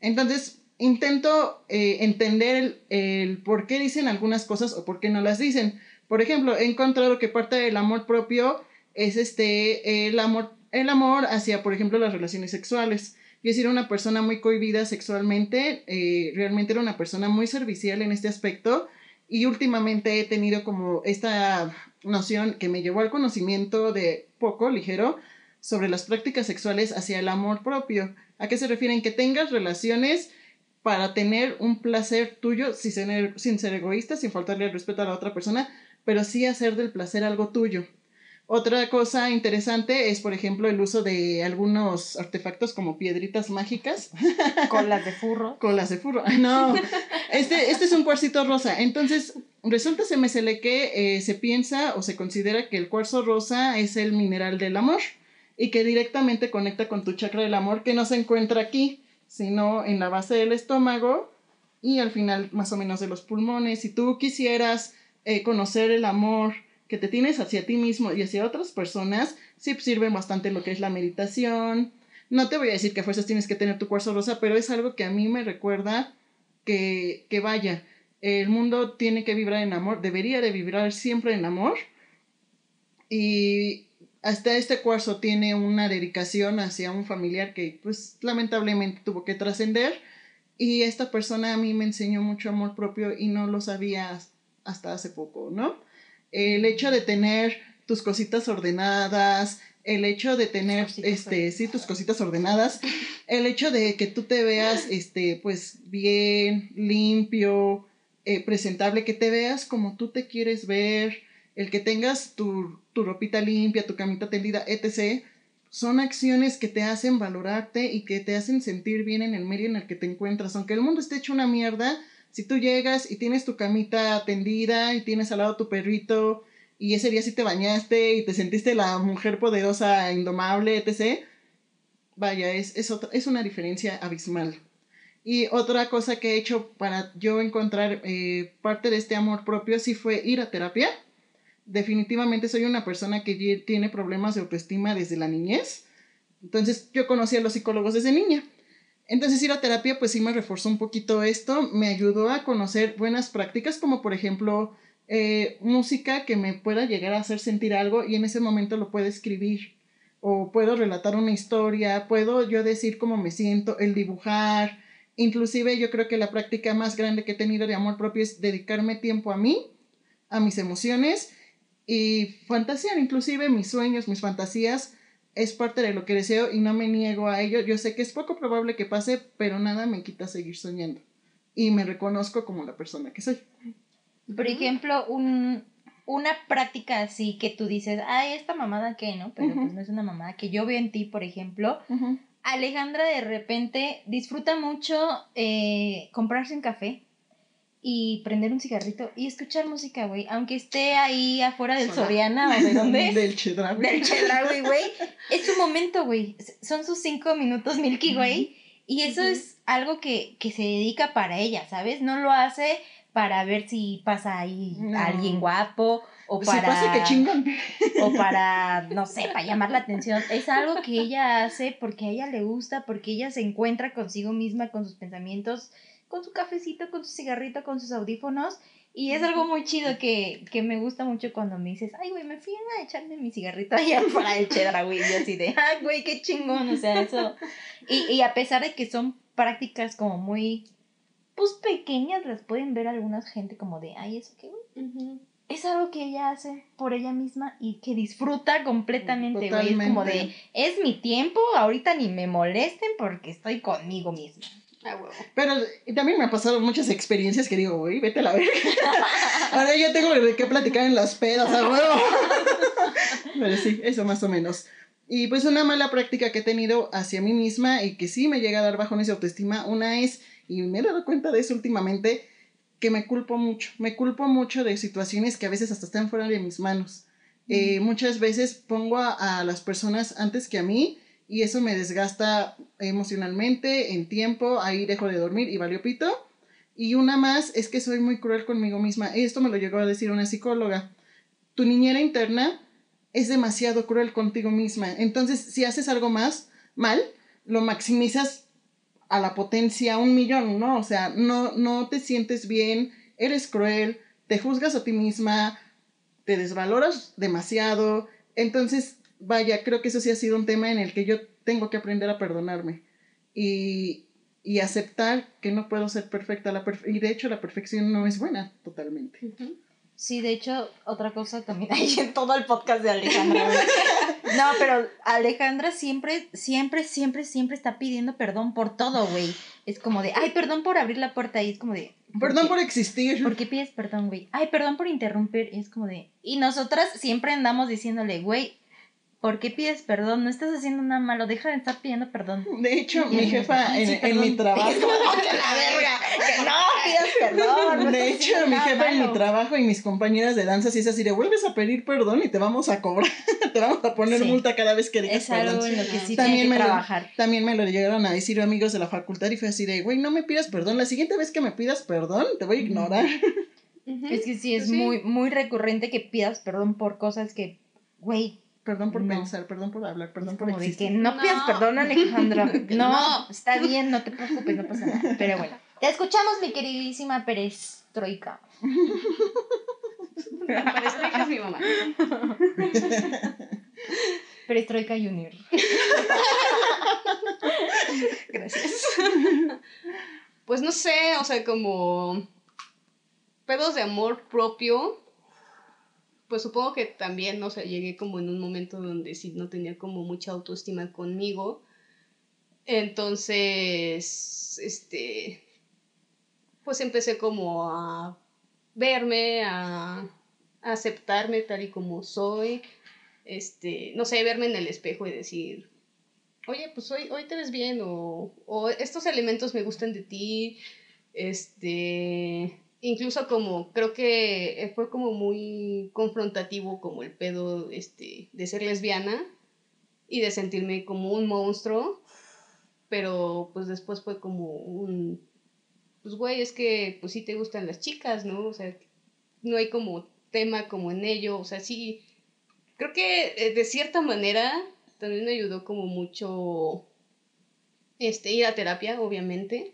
Entonces, intento eh, entender el, por qué dicen algunas cosas o por qué no las dicen. Por ejemplo, he encontrado que parte del amor propio es este, el amor, el amor hacia, por ejemplo, las relaciones sexuales. Yo era una persona muy cohibida sexualmente, eh, realmente era una persona muy servicial en este aspecto y últimamente he tenido como esta noción que me llevó al conocimiento de poco, ligero, sobre las prácticas sexuales hacia el amor propio. ¿A qué se refieren? Que tengas relaciones para tener un placer tuyo sin ser, sin ser egoísta, sin faltarle el respeto a la otra persona, pero sí hacer del placer algo tuyo. Otra cosa interesante es, por ejemplo, el uso de algunos artefactos como piedritas mágicas, *laughs* Colas de furro. colas de furro. Ay, no, este, este es un cuarcito rosa. Entonces, resulta se me sele que eh, se piensa o se considera que el cuarzo rosa es el mineral del amor y que directamente conecta con tu chakra del amor que no se encuentra aquí, sino en la base del estómago y al final más o menos de los pulmones. Si tú quisieras eh, conocer el amor que te tienes hacia ti mismo y hacia otras personas, sí sirven bastante lo que es la meditación. No te voy a decir que fuerzas tienes que tener tu cuarzo rosa, pero es algo que a mí me recuerda que, que vaya, el mundo tiene que vibrar en amor, debería de vibrar siempre en amor. Y hasta este cuarzo tiene una dedicación hacia un familiar que pues lamentablemente tuvo que trascender. Y esta persona a mí me enseñó mucho amor propio y no lo sabía hasta hace poco, ¿no? El hecho de tener tus cositas ordenadas, el hecho de tener, cositas este, sí, tus cositas ordenadas, el hecho de que tú te veas, este, pues bien, limpio, eh, presentable, que te veas como tú te quieres ver, el que tengas tu, tu ropita limpia, tu camita tendida, etc., son acciones que te hacen valorarte y que te hacen sentir bien en el medio en el que te encuentras. Aunque el mundo esté hecho una mierda, si tú llegas y tienes tu camita tendida y tienes al lado tu perrito y ese día sí te bañaste y te sentiste la mujer poderosa, indomable, etc., vaya, es, es, otra, es una diferencia abismal. Y otra cosa que he hecho para yo encontrar eh, parte de este amor propio sí fue ir a terapia definitivamente soy una persona que tiene problemas de autoestima desde la niñez. Entonces yo conocí a los psicólogos desde niña. Entonces ir a terapia pues sí me reforzó un poquito esto, me ayudó a conocer buenas prácticas como por ejemplo eh, música que me pueda llegar a hacer sentir algo y en ese momento lo puedo escribir o puedo relatar una historia, puedo yo decir cómo me siento, el dibujar, inclusive yo creo que la práctica más grande que he tenido de amor propio es dedicarme tiempo a mí, a mis emociones y fantasear, inclusive mis sueños, mis fantasías, es parte de lo que deseo y no me niego a ello. Yo sé que es poco probable que pase, pero nada me quita seguir soñando. Y me reconozco como la persona que soy. Por ejemplo, un, una práctica así que tú dices, ay, esta mamada que, ¿no? Pero pues no es una mamada que yo veo en ti, por ejemplo. Alejandra de repente disfruta mucho eh, comprarse un café y prender un cigarrito y escuchar música, güey. Aunque esté ahí afuera del Soriana o de *laughs* dónde. del Chedraui. Del Chedraui, *laughs* güey. es su momento, güey. Son sus cinco minutos Milky, güey. Y eso es algo que, que se dedica para ella, ¿sabes? No lo hace para ver si pasa ahí alguien guapo o para... Si pasa que chingan. O para, no sé, para llamar la atención. Es algo que ella hace porque a ella le gusta, porque ella se encuentra consigo misma, con sus pensamientos con su cafecito, con su cigarrito, con sus audífonos. Y es algo muy chido que, que me gusta mucho cuando me dices, ay, güey, me fui a echarme mi cigarrito allá *laughs* para el cheddar, güey. Y así de, ay, güey, qué chingón. O sea, eso. Y, y a pesar de que son prácticas como muy, pues pequeñas, las pueden ver alguna gente como de, ay, eso qué, güey. Es algo que ella hace por ella misma y que disfruta completamente, güey. Es como de, es mi tiempo, ahorita ni me molesten porque estoy conmigo misma. Ah, Pero también me han pasado muchas experiencias que digo, uy, vete a la verga. *laughs* Ahora ya tengo qué platicar en las pedas, a huevo. *laughs* Pero sí, eso más o menos. Y pues una mala práctica que he tenido hacia mí misma y que sí me llega a dar bajones de autoestima, una es, y me he dado cuenta de eso últimamente, que me culpo mucho. Me culpo mucho de situaciones que a veces hasta están fuera de mis manos. Eh, muchas veces pongo a, a las personas antes que a mí y eso me desgasta emocionalmente, en tiempo, ahí dejo de dormir y valió pito. Y una más es que soy muy cruel conmigo misma. Esto me lo llegó a decir una psicóloga. Tu niñera interna es demasiado cruel contigo misma. Entonces, si haces algo más mal, lo maximizas a la potencia un millón, ¿no? O sea, no, no te sientes bien, eres cruel, te juzgas a ti misma, te desvaloras demasiado. Entonces, vaya, creo que eso sí ha sido un tema en el que yo tengo que aprender a perdonarme y, y aceptar que no puedo ser perfecta. La y de hecho la perfección no es buena totalmente. Sí, de hecho, otra cosa también *laughs* hay en todo el podcast de Alejandra. no, pero Alejandra siempre, siempre, siempre, siempre está pidiendo perdón por todo, güey. Es como de, ay, perdón por abrir la puerta. Y es como de. Perdón por existir. ¿Por qué pides perdón, güey? Ay, perdón por interrumpir. Y es como de. Y nosotras siempre andamos diciéndole, güey, ¿por qué pides perdón? No estás haciendo nada malo, deja de estar pidiendo perdón. De hecho, mi jefa en, mi trabajo. *laughs* que la verga, que no pidas perdón. de hecho, mi jefa en mi trabajo y mis compañeras de danza sí es así de vuelves a pedir perdón y te vamos a cobrar, *laughs* te vamos a poner multa cada vez que digas es algo En lo que sí también me trabajar. Lo, también me lo llegaron a decir amigos de la facultad y fue así de, güey, no me pidas perdón, la siguiente vez que me pidas perdón, te voy a ignorar. *laughs* Es que sí, es muy, muy recurrente que pidas perdón por cosas que, güey, Perdón por pensar, perdón por hablar, perdón por existir. que no, pidas perdón, Alejandra. *laughs* No, está bien, no te preocupes, no pasa nada. Pero bueno, te escuchamos, mi queridísima perestroika. *laughs* perestroika es mi mamá. Perestroika Junior. *laughs* Gracias. Pues no sé, o sea, como pedos de amor propio pues supongo que también, o sea, llegué como en un momento donde sí no tenía como mucha autoestima conmigo. Entonces, este, pues empecé como a verme, a, aceptarme tal y como soy, este, no sé, verme en el espejo y decir, oye, pues hoy, hoy te ves bien o, o estos elementos me gustan de ti, este, incluso como creo que fue como muy confrontativo como el pedo este de ser lesbiana y de sentirme como un monstruo pero pues después fue como un pues güey es que pues sí te gustan las chicas no o sea no hay como tema como en ello o sea sí creo que eh, de cierta manera también me ayudó como mucho este ir a terapia obviamente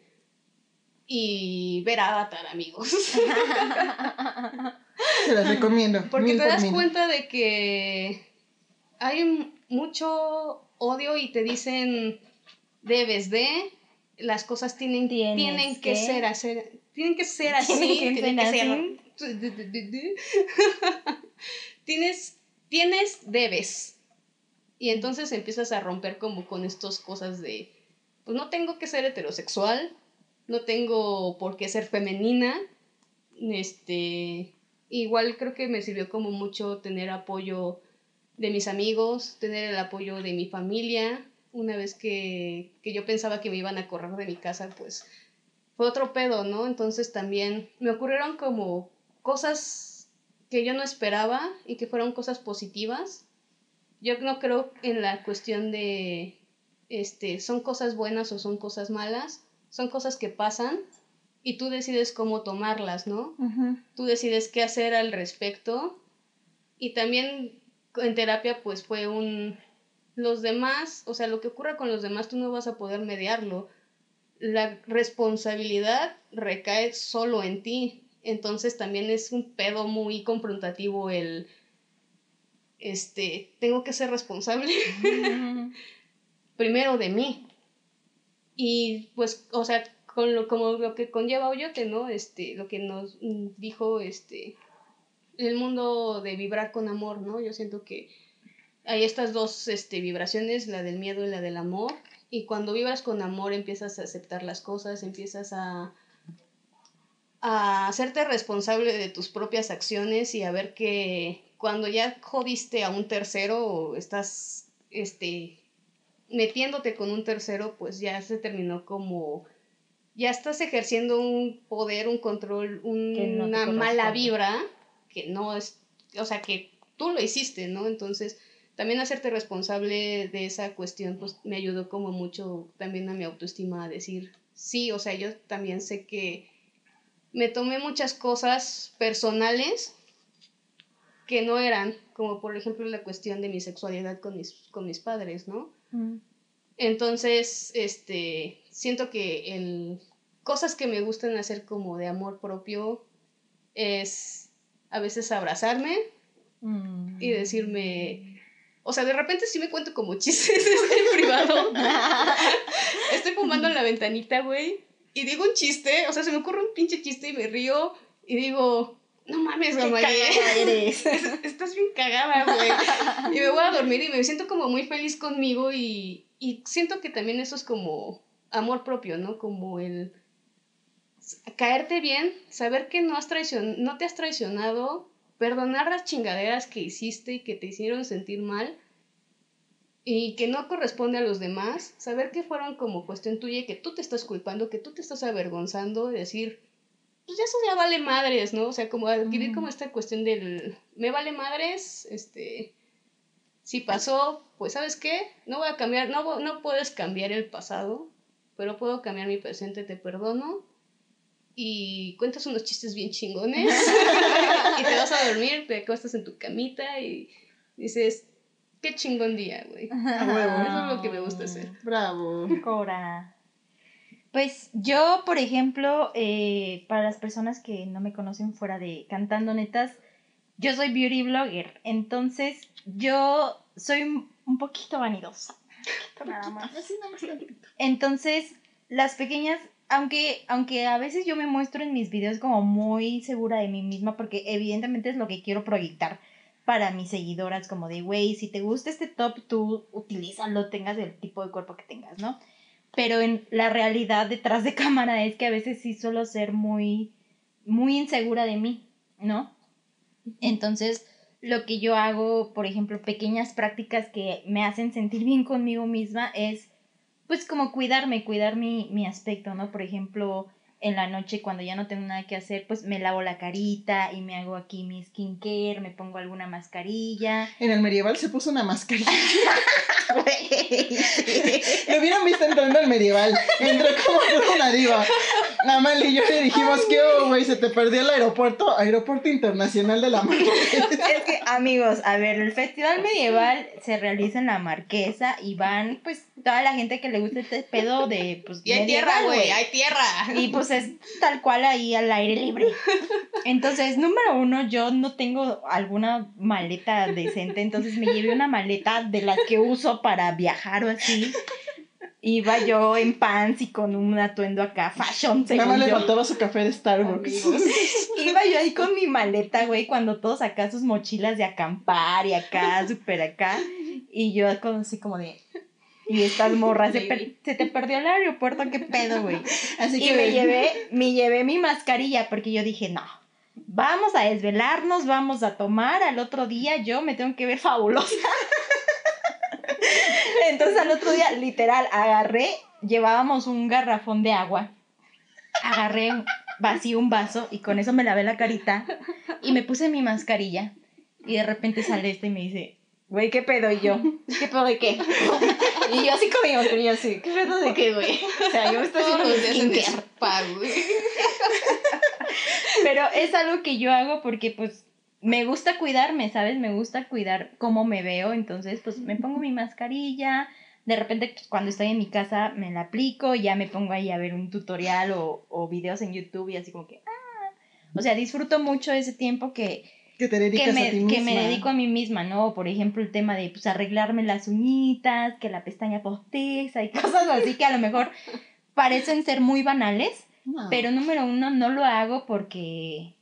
y ver Avatar, amigos. *laughs* Te las recomiendo. Porque te por das mil. cuenta de que hay mucho odio y te dicen debes de las cosas tienen, tienen que, que. ser hacer tienen que ser *laughs* así Tienen que tienen que ser ser *laughs* tienes tienes debes y entonces empiezas a romper como con estas cosas de pues no tengo que ser heterosexual no tengo por qué ser femenina. Este, igual creo que me sirvió como mucho tener apoyo de mis amigos, tener el apoyo de mi familia. Una vez que, que yo pensaba que me iban a correr de mi casa, pues fue otro pedo, ¿no? Entonces también me ocurrieron como cosas que yo no esperaba y que fueron cosas positivas. Yo no creo en la cuestión de, este, son cosas buenas o son cosas malas son cosas que pasan y tú decides cómo tomarlas, ¿no? Tú decides qué hacer al respecto. Y también en terapia pues fue un... Los demás, o sea, lo que ocurra con los demás tú no vas a poder mediarlo. La responsabilidad recae solo en ti. Entonces también es un pedo muy confrontativo el... Este, tengo que ser responsable *laughs* primero de mí. Y pues, o sea, con lo, como lo que conlleva Oyote, ¿no? Este, lo que nos dijo este, el mundo de vibrar con amor, ¿no? Yo siento que hay estas dos este, vibraciones, la del miedo y la del amor. Y cuando vibras con amor empiezas a aceptar las cosas, empiezas a, a hacerte responsable de tus propias acciones y a ver que cuando ya jodiste a un tercero estás este, metiéndote con un tercero, pues ya se terminó como ya estás ejerciendo un poder, un control, un- no una mala vibra que no es, o sea, que tú lo hiciste, ¿no? Entonces, también hacerte responsable de esa cuestión, pues me ayudó como mucho también a mi autoestima a decir, sí, o sea, yo también sé que me tomé muchas cosas personales que no eran, como por ejemplo la cuestión de mi sexualidad con mis, con mis padres, ¿no? Mm. Entonces, este, siento que el cosas que me gustan hacer como de amor propio es a veces abrazarme Mm. y decirme, o sea, de repente sí me cuento como chistes *laughs* en privado. *laughs* Estoy fumando en la ventanita, güey, y digo un chiste, o sea, se me ocurre un pinche chiste y me río y digo, no mames, mamá. eres. *laughs* Estás bien cagada, güey. Y me voy a dormir y me siento como muy feliz conmigo y, y siento que también eso es como amor propio, ¿no? Como el caerte bien, saber que no, has traicion no te has traicionado, perdonar las chingaderas que hiciste y que te hicieron sentir mal y que no corresponde a los demás, saber que fueron como cuestión tuya y que tú te estás culpando, que tú te estás avergonzando, decir, pues ya eso ya vale madres, ¿no? O sea, como adquirir como esta cuestión del, me vale madres, este, si pasó, pues sabes qué, no voy a cambiar, no, no puedes cambiar el pasado, pero puedo cambiar mi presente, te perdono. Y cuentas unos chistes bien chingones. *laughs* y te vas a dormir, te acuestas en tu camita y dices, qué chingón día, güey. A huevo. Eso es lo que me gusta hacer. Bravo. Cora. Pues yo, por ejemplo, eh, para las personas que no me conocen fuera de Cantando Netas, yo soy beauty blogger. Entonces, yo soy un- poquito vanidosa. Un poquito nada más. Así nada más tantito. Entonces, las pequeñas, aunque, aunque a veces yo me muestro en mis videos como muy segura de mí misma, porque evidentemente es lo que quiero proyectar. para mis seguidoras como de, güey, si te gusta este top, tú utilízalo, tengas el tipo de cuerpo que tengas, ¿no? Pero en la realidad detrás de *laughs* cámara es que a veces sí suelo ser muy, muy insegura de mí, ¿no? Entonces, lo que yo hago, por ejemplo, pequeñas prácticas que me hacen sentir bien conmigo misma es, pues, como cuidarme, cuidar mi, mi aspecto, ¿no? Por ejemplo, en la noche cuando ya no tengo nada que hacer, pues me lavo la carita y me hago aquí mi skincare, me pongo alguna mascarilla. En el medieval se puso una mascarilla. *laughs* Lo hubieran visto entrando al medieval. Entró como una diva. Amal y yo le dijimos que, güey, se te perdió el aeropuerto, Aeropuerto Internacional de la Marquesa. *laughs* Es que, amigos, a ver, el festival medieval se realiza en la Marquesa y van, pues, toda la gente que le gusta este pedo de, pues, Y hay medieval, tierra, güey, hay tierra. Y pues es tal cual ahí al aire libre. Entonces, número uno, yo no tengo alguna maleta decente, entonces me llevé una maleta de las que uso para viajar o así. Iba yo en pants y con un atuendo acá, fashion, Nada más según le yo. faltaba su café de Starbucks. *laughs* Iba yo ahí con mi maleta, güey, cuando todos acá sus mochilas de acampar y acá, súper acá. Y yo con así como de... Y estas morras, se, per- se te perdió el aeropuerto, qué pedo, güey. Así Y que me llevé, me llevé mi mascarilla porque yo dije, no, vamos a desvelarnos, vamos a tomar, al otro día yo me tengo que ver fabulosa. Entonces al otro día, literal, agarré, llevábamos un garrafón de agua, agarré, vacié un vaso y con eso me lavé la carita y me puse mi mascarilla. Y de repente sale este y me dice, güey, ¿qué pedo? Y yo, ¿qué pedo de qué? Y yo así con mi mascarilla así, ¿qué pedo de qué, güey? O sea, yo me estoy haciendo skincare. Pero es algo que yo hago porque pues me gusta cuidarme, ¿sabes? Me gusta cuidar cómo me veo, entonces pues me pongo mi mascarilla, de repente pues, cuando estoy en mi casa me la aplico, ya me pongo ahí a ver un tutorial o, o videos en YouTube y así como que, ah, o sea, disfruto mucho ese tiempo que, que te que, a me, ti que me misma. dedico a mí misma, ¿no? Por ejemplo, el tema de pues arreglarme las uñitas, que la pestaña postiza y *laughs* cosas así que a lo mejor parecen ser muy banales, No. pero número uno, no lo hago porque.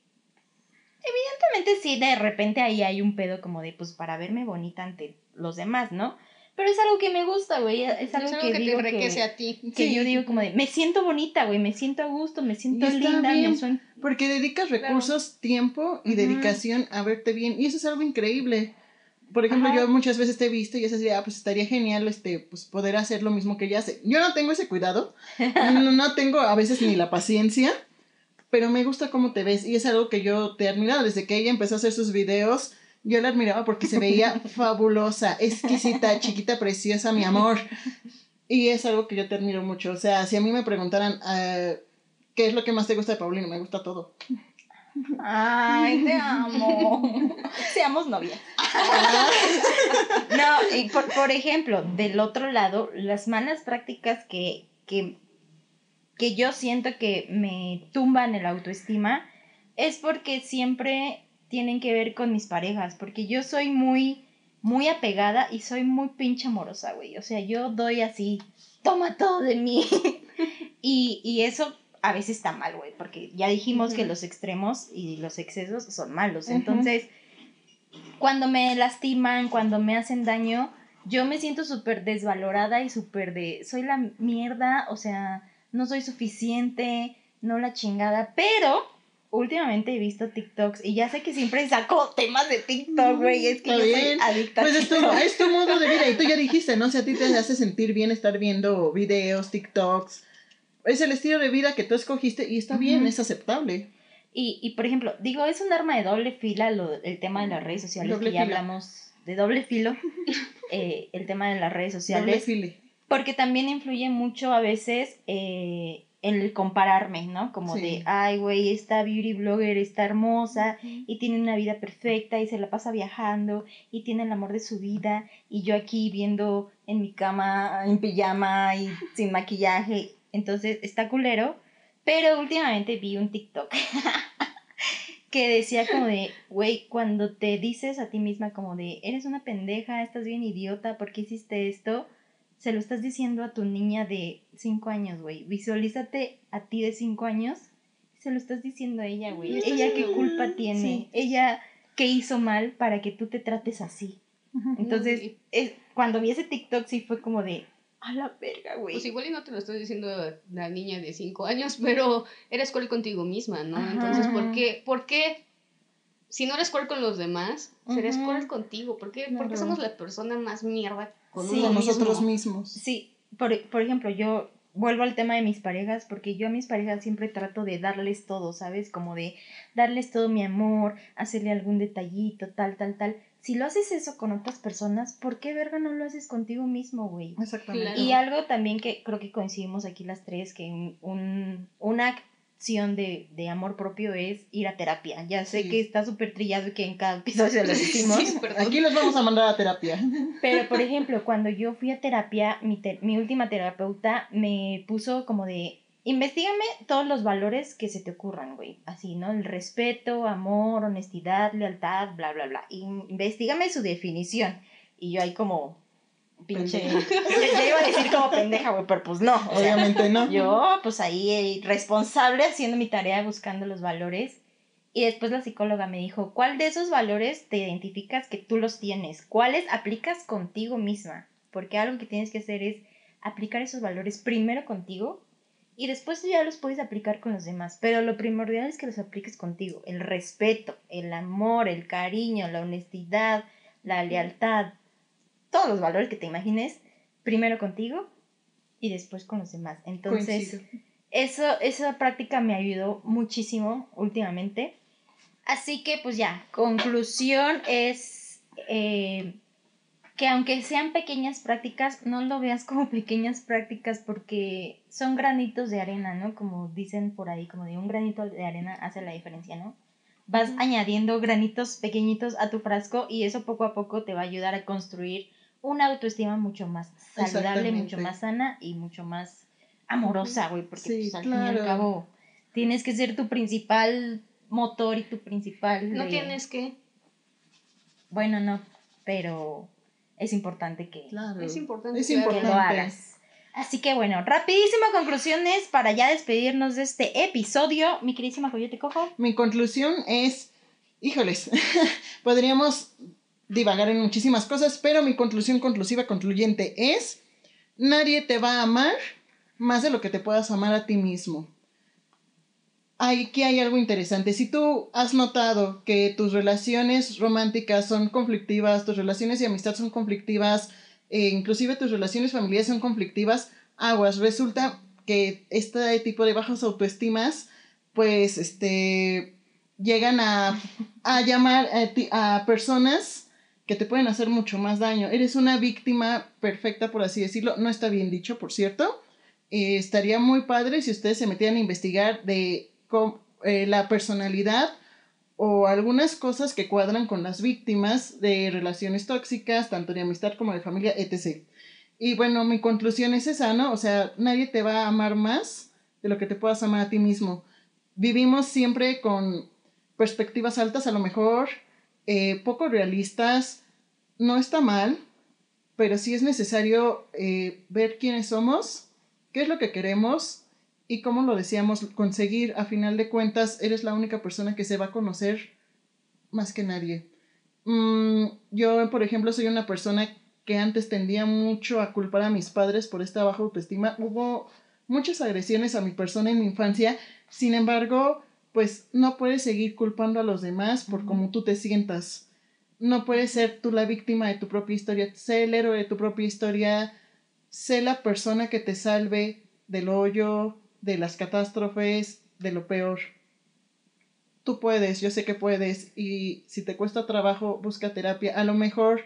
Evidentemente, sí, de repente ahí hay un pedo como de, pues, para verme bonita ante los demás, ¿no? Pero es algo que me gusta, güey. Es algo, es algo que, que, digo te enriquece que, a ti. que Sí. yo digo como de, me siento bonita, güey. Me siento a gusto, me siento linda, bien. me suena. Porque dedicas recursos, tiempo y Ujú. dedicación a verte bien. Y eso es algo increíble. Por ejemplo, Ajá. yo muchas veces te he visto y es así, ah, pues estaría genial este, pues poder hacer lo mismo que ella hace. Yo no tengo ese cuidado, *laughs* no, no tengo a veces ni la paciencia, pero me gusta cómo te ves y es algo que yo te he admirado desde que ella empezó a hacer sus videos. Yo la admiraba porque se veía *laughs* fabulosa, exquisita, chiquita, preciosa, mi amor. Y es algo que yo te admiro mucho. O sea, si a mí me preguntaran ah, qué es lo que más te gusta de Paulino, me gusta todo. Ay, te amo. *laughs* Seamos novias. *laughs* No, y por, por ejemplo, del otro lado, las malas prácticas que, que, que yo siento que me tumban el autoestima es porque siempre tienen que ver con mis parejas, porque yo soy muy, muy apegada y soy muy pinche amorosa, güey. O sea, yo doy así, toma todo de mí. *laughs* y, y eso a veces está mal, güey, porque ya dijimos que los extremos y los excesos son malos. Entonces, cuando me lastiman, cuando me hacen daño, yo me siento súper desvalorada y súper de, soy la mierda, o sea, no soy suficiente, no la chingada, pero últimamente he visto TikToks y ya sé que siempre saco temas de TikTok, güey, es que yo soy bien. adicta Pues es tu, es tu modo de vida y tú ya dijiste, ¿no? Si a ti te hace sentir bien estar viendo videos, TikToks, es el estilo de vida que tú escogiste y está bien, es aceptable. Y, y, por ejemplo, digo, es un arma de doble fila lo, el tema de las redes sociales, Doble que ya fila. hablamos de doble filo, *laughs* eh, el tema de las redes Doble sociales. file. Porque también influye mucho a veces eh, el compararme, ¿no? Como Sí. de, ay, güey, esta beauty blogger está hermosa y tiene una vida perfecta y se la pasa viajando y tiene el amor de su vida y yo aquí viendo en mi cama en pijama y *laughs* sin maquillaje. Entonces está culero. Pero últimamente vi un TikTok *laughs* que decía como de, güey, cuando te dices a ti misma como de, eres una pendeja, estás bien idiota, ¿por qué hiciste esto? Se lo estás diciendo a tu niña de 5 años, güey. Visualízate a ti de 5 años. Se lo estás diciendo a ella, güey. Ella qué culpa sí. tiene. Ella qué hizo mal para que tú te trates así. Entonces, es, cuando vi ese TikTok sí fue como de, a la verga, güey. Pues igual y no te lo estoy diciendo la niña de 5 años, *laughs* pero eres cruel contigo misma, ¿no? Ajá. Entonces, ¿por qué, ¿por qué? Si no eres cruel con los demás, serás Ujú. cruel contigo. ¿Por qué? Porque somos la persona más mierda con Sí. nosotros mismo. mismos. Sí, por, por ejemplo, yo vuelvo al tema de mis parejas, porque yo a mis parejas siempre trato de darles todo, ¿sabes? Como de darles todo mi amor, hacerle algún detallito, tal, tal, tal. Si lo haces eso con otras personas, ¿por qué verga no lo haces contigo mismo, güey? Exactamente. Claro. Y algo también que creo que coincidimos aquí las tres, que un, un- una de, de amor propio es ir a terapia. Ya sé Sí. que está súper trillado y que en cada episodio lo *laughs* decimos. Sí. Aquí los vamos a mandar a terapia. *laughs* Pero, por ejemplo, cuando yo fui a terapia, mi, te- mi última terapeuta me puso como de, investigame todos los valores que se te ocurran, güey. Así, ¿no? El respeto, amor, honestidad, lealtad, bla, bla, bla. Y investigame su definición. Y yo ahí como, pinche... Yo *laughs* iba a decir como pendeja, güey, pero pues no. O sea, Obviamente no. yo, pues ahí, eh, responsable haciendo mi tarea, buscando los valores. Y después la psicóloga me dijo, ¿cuál de esos valores te identificas que tú los tienes? ¿Cuáles aplicas contigo misma? Porque algo que tienes que hacer es aplicar esos valores primero contigo y después ya los puedes aplicar con los demás. Pero lo primordial es que los apliques contigo. El respeto, el amor, el cariño, la honestidad, la lealtad, todos los valores que te imagines, primero contigo y después con los demás. Entonces, Coincido. eso, esa práctica me ayudó muchísimo últimamente. Así que pues ya, conclusión es eh, que aunque sean pequeñas prácticas, no lo veas como *laughs* pequeñas prácticas porque son granitos de arena, ¿no? Como dicen por ahí, como de un granito de arena hace la diferencia, ¿no? Vas añadiendo granitos pequeñitos a tu frasco y eso poco a poco te va a ayudar a construir una autoestima mucho más saludable, mucho más sana y mucho más amorosa, güey, porque Sí, pues, al fin y al cabo tienes que ser tu principal motor y tu principal... No de- tienes que. Bueno, no, pero es importante que, Claro. Es importante. Es que lo hagas. Así que bueno, rapidísimo conclusiones para ya despedirnos de este episodio. Mi queridísima Coyote Cojo. Mi conclusión es, híjoles, *laughs* podríamos divagar en muchísimas cosas, pero mi conclusión conclusiva, concluyente es, nadie te va a amar más de lo que te puedas amar a ti mismo. Aquí hay algo interesante. Si tú has notado que tus relaciones románticas son conflictivas, tus relaciones de amistad son conflictivas, e inclusive tus relaciones familiares son conflictivas, aguas. Resulta que este tipo de bajas autoestimas, pues, este, llegan a, a llamar a, personas que te pueden hacer mucho más daño. Eres una víctima perfecta, por así decirlo. No está bien dicho, por cierto. Eh, estaría muy padre si ustedes se metieran a investigar de eh, la personalidad o algunas cosas que cuadran con las víctimas de relaciones tóxicas, tanto de amistad como de familia, etc. Y bueno, mi conclusión es esa, ¿no? O sea, nadie te va a amar más de lo que te puedas amar a ti mismo. Vivimos siempre con perspectivas altas, a lo mejor eh, poco realistas, no está mal, pero sí es necesario eh, ver quiénes somos, qué es lo que queremos y cómo lo deseamos conseguir. A final de cuentas, eres la única persona que se va a conocer más que nadie. Mm, yo, por ejemplo, soy una persona que antes tendía mucho a culpar a mis padres por esta baja autoestima. Hubo muchas agresiones a mi persona en mi infancia, sin embargo, pues no puedes seguir culpando a los demás por Ujú. cómo tú te sientas. No puedes ser tú la víctima de tu propia historia, sé el héroe de tu propia historia, sé la persona que te salve del hoyo, de las catástrofes, de lo peor. Tú puedes, yo sé que puedes, y si te cuesta trabajo, busca terapia. A lo mejor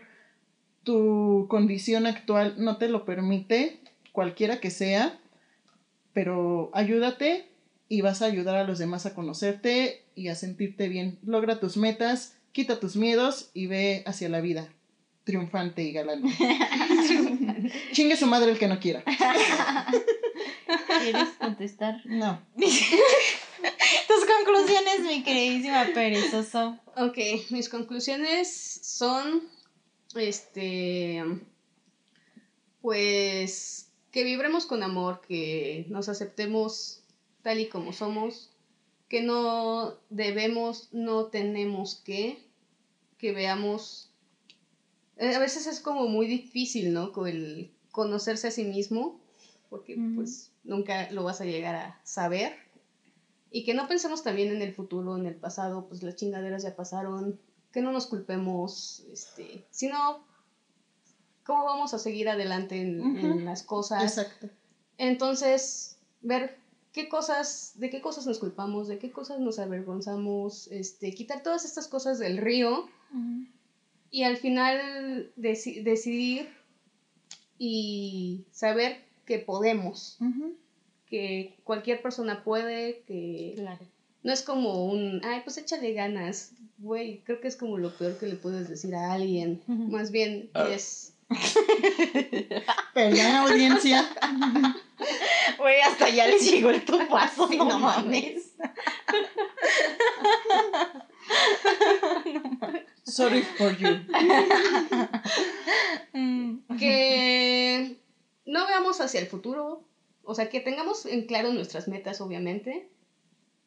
tu condición actual no te lo permite, cualquiera que sea, pero ayúdate y vas a ayudar a los demás a conocerte y a sentirte bien. Logra tus metas, quita tus miedos y ve hacia la vida, triunfante y galante. *laughs* Chingue su madre el que no quiera. ¿Quieres contestar? No. *laughs* Tus conclusiones, mi queridísima perezoso. Ok, mis conclusiones son, este, pues, que vibremos con amor, que nos aceptemos tal y como somos, que no debemos, no tenemos que que veamos... eh, A veces es como muy difícil, ¿no? Con el conocerse a sí mismo, porque Ujú. pues nunca lo vas a llegar a saber. Y que no pensemos también en el futuro, en el pasado, pues las chingaderas ya pasaron, que no nos culpemos, este, sino cómo vamos a seguir adelante en, en Ujú. las cosas. Exacto. Entonces, ver qué cosas, de qué cosas nos culpamos, de qué cosas nos avergonzamos, este, quitar todas estas cosas del río y al final deci- decidir y saber que podemos, Ujú. que cualquier persona puede, que Claro. no es como un, ay, pues échale ganas, güey, creo que es como lo peor que le puedes decir a alguien, Ujú. más bien Ah. es, *laughs* Perdón, audiencia. *laughs* Güey, hasta ya les llegó el tupazo, Sí, no, no mames. Sorry for you. Mm. que no veamos hacia el futuro, o sea, que tengamos en claro nuestras metas, obviamente,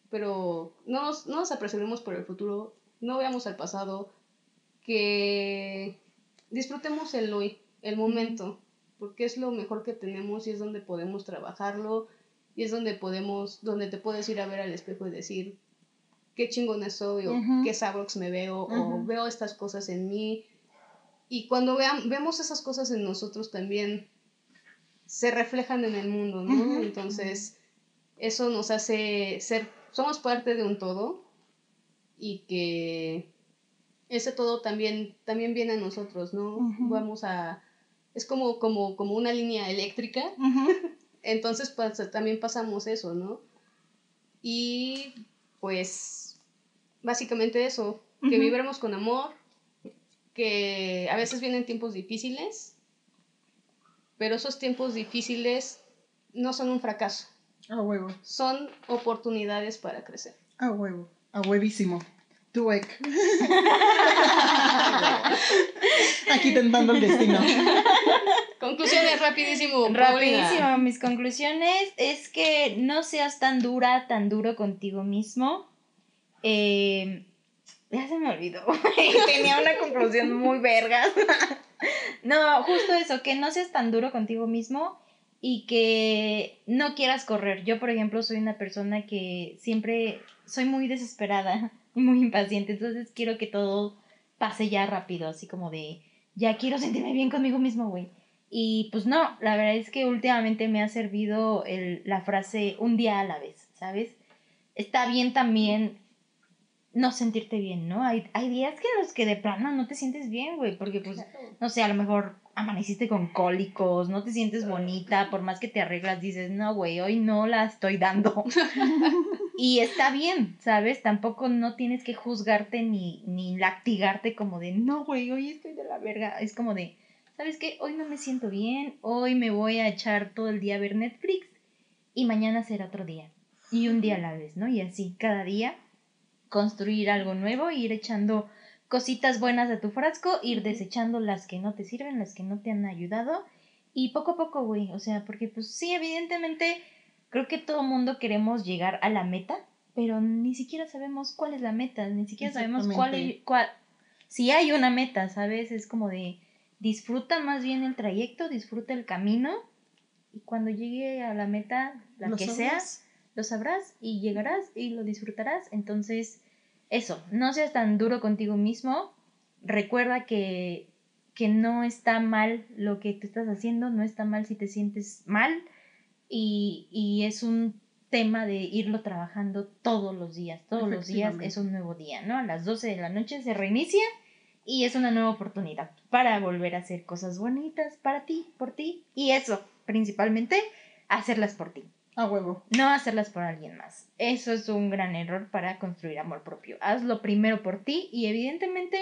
pero no nos, no nos apresuremos por el futuro, no veamos al pasado, que disfrutemos el hoy, el momento, porque es lo mejor que tenemos y es donde podemos trabajarlo y es donde podemos, donde te puedes ir a ver al espejo y decir qué chingona soy o qué sabrox me veo o veo estas cosas en mí y cuando veam- vemos esas cosas en nosotros también se reflejan en el mundo, ¿no? Entonces, eso nos hace ser, somos parte de un todo y que ese todo también, también viene a nosotros, ¿no? Vamos a, es como, como, como una línea eléctrica, entonces pues, también pasamos eso, ¿no? Y pues básicamente eso, que vibremos con amor, que a veces vienen tiempos difíciles, pero esos tiempos difíciles no son un fracaso, A huevo. son oportunidades para crecer. A huevo. A huevísimo. Tuek. *laughs* Aquí tentando el destino. Conclusiones rapidísimo. Paulina. Rapidísimo, mis conclusiones es que no seas tan dura, tan duro contigo mismo. Eh, ya se me olvidó. *laughs* Tenía una conclusión muy vergas. *laughs* no, justo eso, que no seas tan duro contigo mismo y que no quieras correr. Yo, por ejemplo, soy una persona que siempre soy muy desesperada muy impaciente, entonces quiero que todo pase ya rápido, así como de, ya quiero sentirme bien conmigo mismo, güey. Y pues no, la verdad es que últimamente me ha servido el, la frase un día a la vez, ¿sabes? Está bien también no sentirte bien, ¿no? Hay, hay días que en los que de plano no te sientes bien, güey, porque pues, no sé, a lo mejor amaneciste con cólicos, no te sientes bonita, por más que te arreglas, dices, no, güey, hoy no la estoy dando. *laughs* y está bien, ¿sabes? Tampoco no tienes que juzgarte ni, ni lactigarte como de, no, güey, hoy estoy de la verga. Es como de, ¿sabes qué? Hoy no me siento bien, hoy me voy a echar todo el día a ver Netflix y mañana será otro día. Y un día a la vez, ¿no? Y así, cada día construir algo nuevo, ir echando cositas buenas a tu frasco, ir desechando las que no te sirven, las que no te han ayudado. Y poco a poco, güey. O sea, porque pues sí, evidentemente, creo que todo mundo queremos llegar a la meta, pero ni siquiera sabemos cuál es la meta, ni siquiera sabemos cuál es, cuál... Si hay una meta, ¿sabes? Es como de disfruta más bien el trayecto, disfruta el camino y cuando llegue a la meta, la ¿Lo que sabrás? sea, lo sabrás y llegarás y lo disfrutarás. Entonces, eso, no seas tan duro contigo mismo. Recuerda que, que no está mal lo que tú estás haciendo, no está mal si te sientes mal y, y es un tema de irlo trabajando todos los días. Todos los días es un nuevo día, ¿no? A las 12 de la noche se reinicia y es una nueva oportunidad para volver a hacer cosas bonitas para ti, por ti y eso, principalmente, hacerlas por ti A huevo. no hacerlas por alguien más. Eso es un gran error para construir amor propio. Hazlo primero por ti y evidentemente,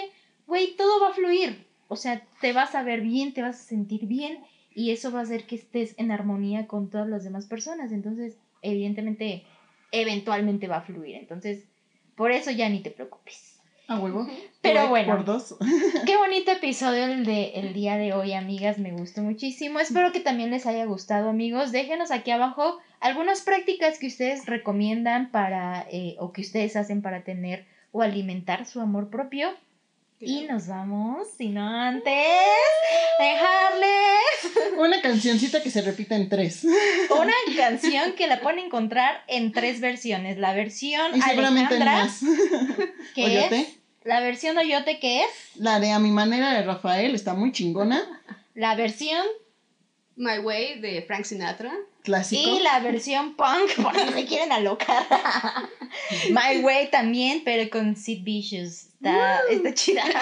güey, todo va a fluir. O sea, te vas a ver bien, te vas a sentir bien y eso va a hacer que estés en armonía con todas las demás personas. Entonces, evidentemente, eventualmente va a fluir. Entonces, por eso ya ni te preocupes. A huevo. Pero bueno. Por dos. *laughs* Qué bonito episodio el de el día de hoy, amigas. Me gustó muchísimo. Espero que también les haya gustado, amigos. Déjenos aquí abajo algunas prácticas que ustedes recomiendan para eh, o que ustedes hacen para tener o alimentar su amor propio. Y nos vamos, sino antes, dejarles Una cancioncita que se repita en tres. *laughs* una canción que la pueden encontrar en tres versiones. La versión Y seguramente en Alejandra, más. *laughs* que Oyote. es la versión Oyote, que es La de A mi manera de Rafael está muy chingona. la versión My Way de Frank Sinatra. Clásico. y la versión punk, *laughs* por si se quieren alocar. *laughs* My Way también, pero con Sid Vicious. Está, está chida. *laughs*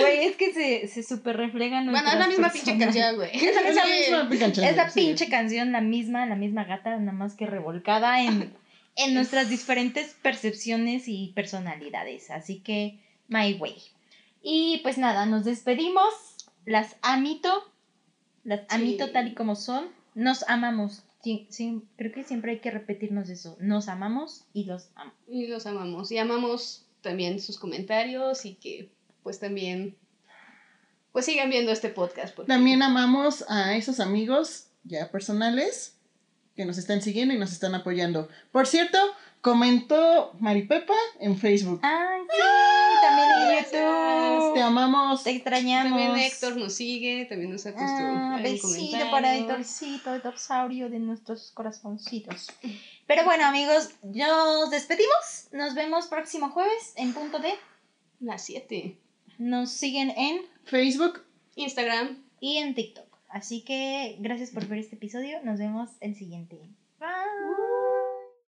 Güey, es que se, se super reflejan Bueno, es la misma pinche canción, güey. Es la misma canción, Es la sí. pinche canción, la misma, la misma gata, nada más que revolcada en, en nuestras diferentes percepciones y personalidades. Así que, my way. Y pues nada, nos despedimos. Las amito. Las amito Sí. tal y como son. Nos amamos. Sí, sí, creo que siempre hay que repetirnos eso. Nos amamos y los amo. Y los amamos. Y amamos también sus comentarios y que pues también pues sigan viendo este podcast. porque- También amamos a esos amigos ya personales que nos están siguiendo y nos están apoyando. Por cierto, comentó Maripepa en Facebook. Ay, sí, también en. YouTube. Te amamos. Te extrañamos. También Héctor nos sigue, también nos ha puesto Ah, besito para Héctorcito, Héctorsaurio de nuestros corazoncitos. Pero bueno, amigos, nos despedimos. Nos vemos próximo jueves en punto de. Las 7. Nos siguen en Facebook. Instagram. y en TikTok. Así que gracias por ver este episodio. Nos vemos el siguiente. Bye.